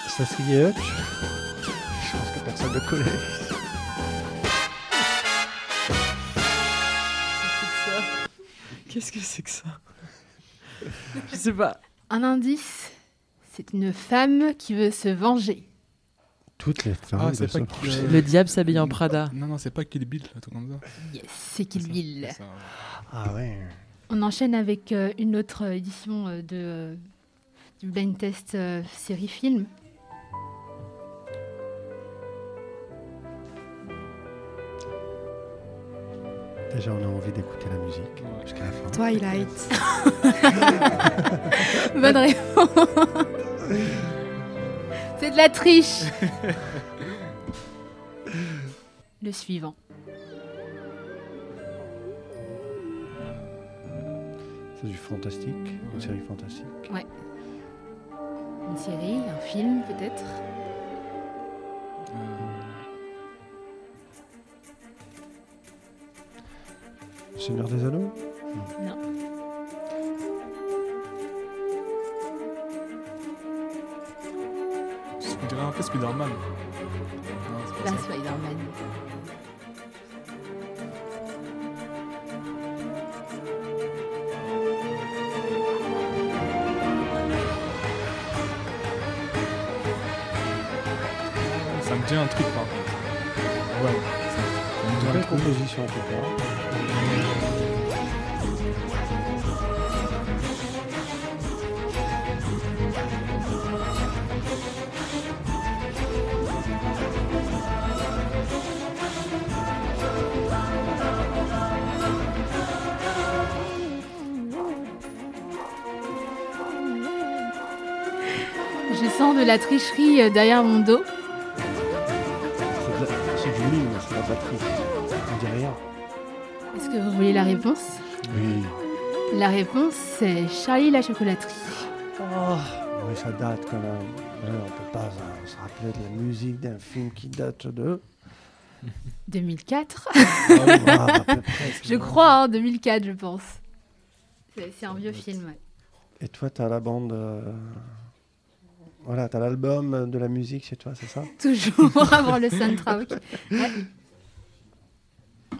Starsky et Hutch? Je pense que personne ne connaît. Qu'est-ce que c'est que ça? Je sais pas. Un indice, c'est une femme qui veut se venger. Toutes les femmes. Ah, c'est pas euh, Le diable s'habille en Prada. Non, non, c'est pas Kill Bill, là, tout comme ça. Yes, c'est Kill Bill. Ça. Ah ouais. On enchaîne avec euh, une autre euh, édition euh, de, euh, du blind test euh, Déjà, on a envie d'écouter la musique jusqu'à la fin. Twilight. [LAUGHS] Bonne réponse. c'est de la triche. Le suivant. C'est du fantastique, une série fantastique. Ouais. Une série, un film peut-être. Seigneur des Anneaux Non. On dirait un peu Spider-Man. Non, c'est pas. Spider-Man. La tricherie euh, derrière mon dos. C'est du mime, c'est la batterie. On dit rien. Est-ce que vous voulez la réponse? Oui. La réponse, c'est Charlie la chocolaterie. Oh, oui, ça date quand même. Ouais, on peut pas euh, se rappeler de la musique d'un film qui date de. 2004 Ah oui, ah, à peu près, [LAUGHS] c'est Je crois, hein, 2004, je pense. C'est c'est un vieux film, ouais. Et toi, t'as la bande. euh, Voilà, t'as l'album de la musique chez toi, c'est ça? [LAUGHS] Toujours avoir le soundtrack. Ouais.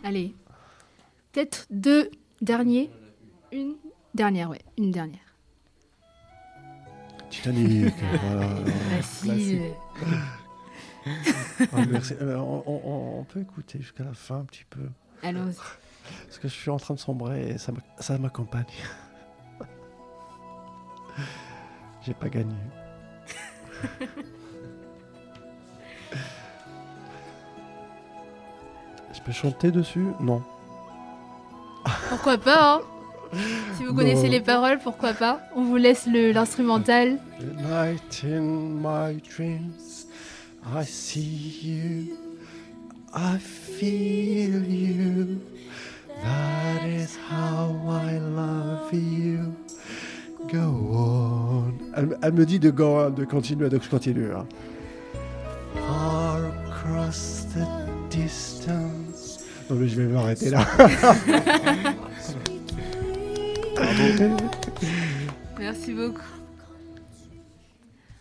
Allez. Peut-être deux derniers. Une dernière, ouais. Une dernière. Titanic, voilà. [LAUGHS] Merci. On, on- on peut écouter jusqu'à la fin un petit peu. Allons-y. Parce que je suis en train de sombrer et ça m'accompagne. [LAUGHS] J'ai pas gagné. [LAUGHS] Je peux chanter dessus Non. Pourquoi pas hein Si vous connaissez les paroles, pourquoi pas On vous laisse le- l'instrumental. Night in my dreams, I see you, I feel you. That is how I love you. Go on. Elle, elle me dit de, go on, de continuer, donc je continue. hein. Far across the distance. Non mais je vais m'arrêter là. [LAUGHS] Merci beaucoup.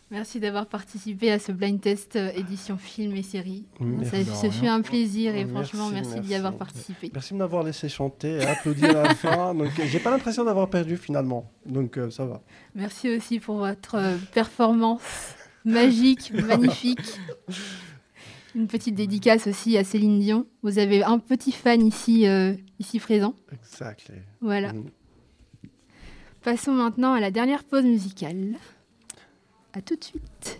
Merci d'avoir participé à ce blind test euh, édition film et série. Merci. Ça, ce fut un plaisir et franchement, merci, merci. d'y avoir participé. Merci de m'avoir laissé chanter et applaudir à la [LAUGHS] fin. Donc, j'ai pas l'impression d'avoir perdu finalement. Donc, euh, ça va. Merci aussi pour votre euh, performance magique, [LAUGHS] magnifique. Une petite dédicace aussi à Céline Dion. Vous avez un petit fan ici, ici présent. Exactly. Voilà. Mm. Passons maintenant à la dernière pause musicale. À tout de suite.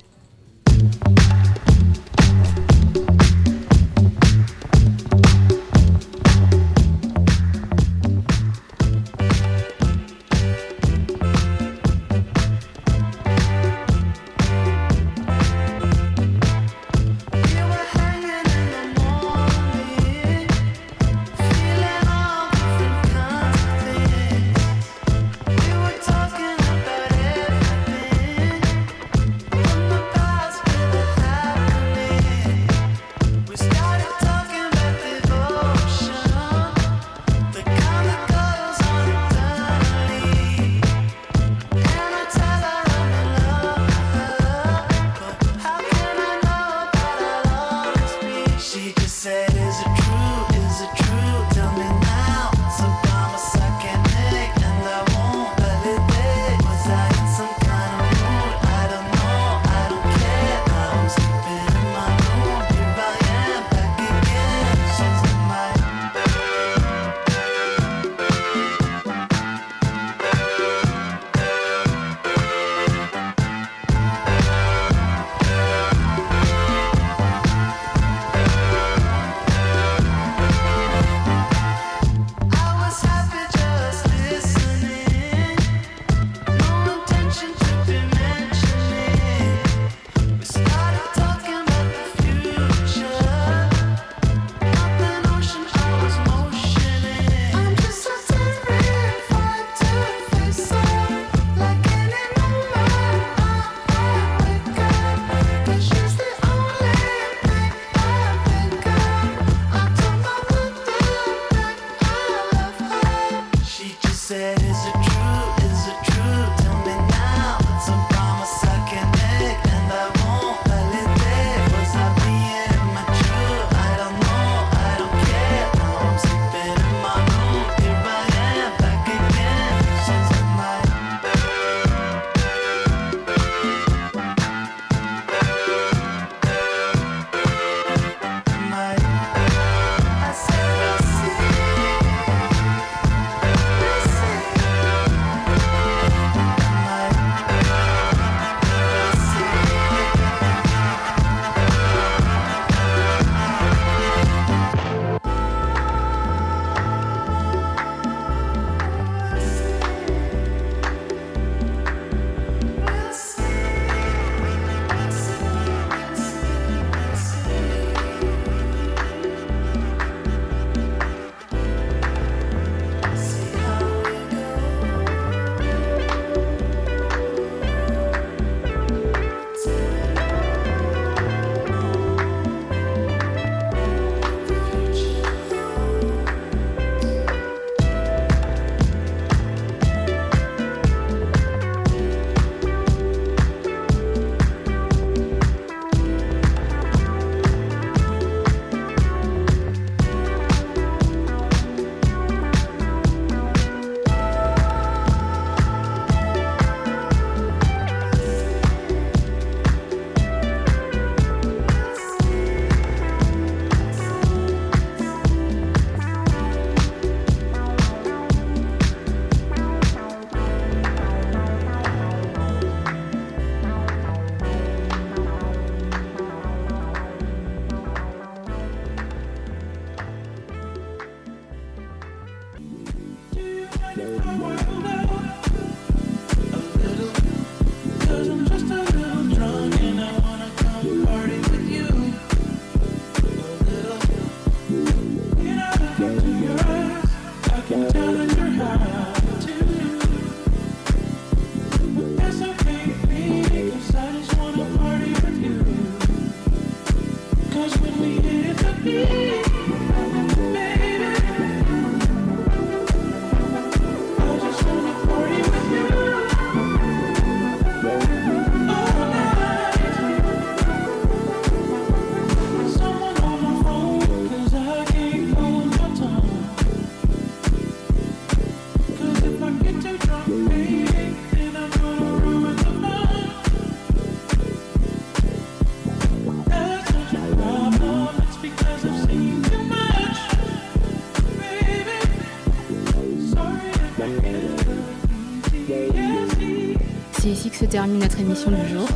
Termine notre émission du jour.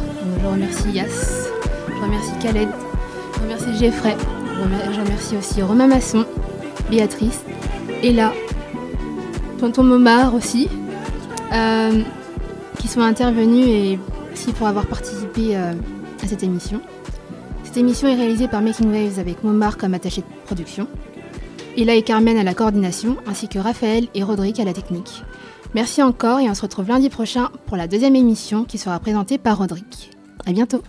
Je remercie Yas, je remercie Khaled, je remercie Geoffrey, je remercie aussi Romain Masson, Béatrice, Ella, Tonton Momar aussi, euh, qui sont intervenus et aussi pour avoir participé euh, à cette émission. Cette émission est réalisée par Making Waves avec Momar comme attaché de production. Ella et Carmen à la coordination, ainsi que Raphaël et Roderick à la technique. Merci encore et on se retrouve lundi prochain pour la deuxième émission qui sera présentée par Roderick. À bientôt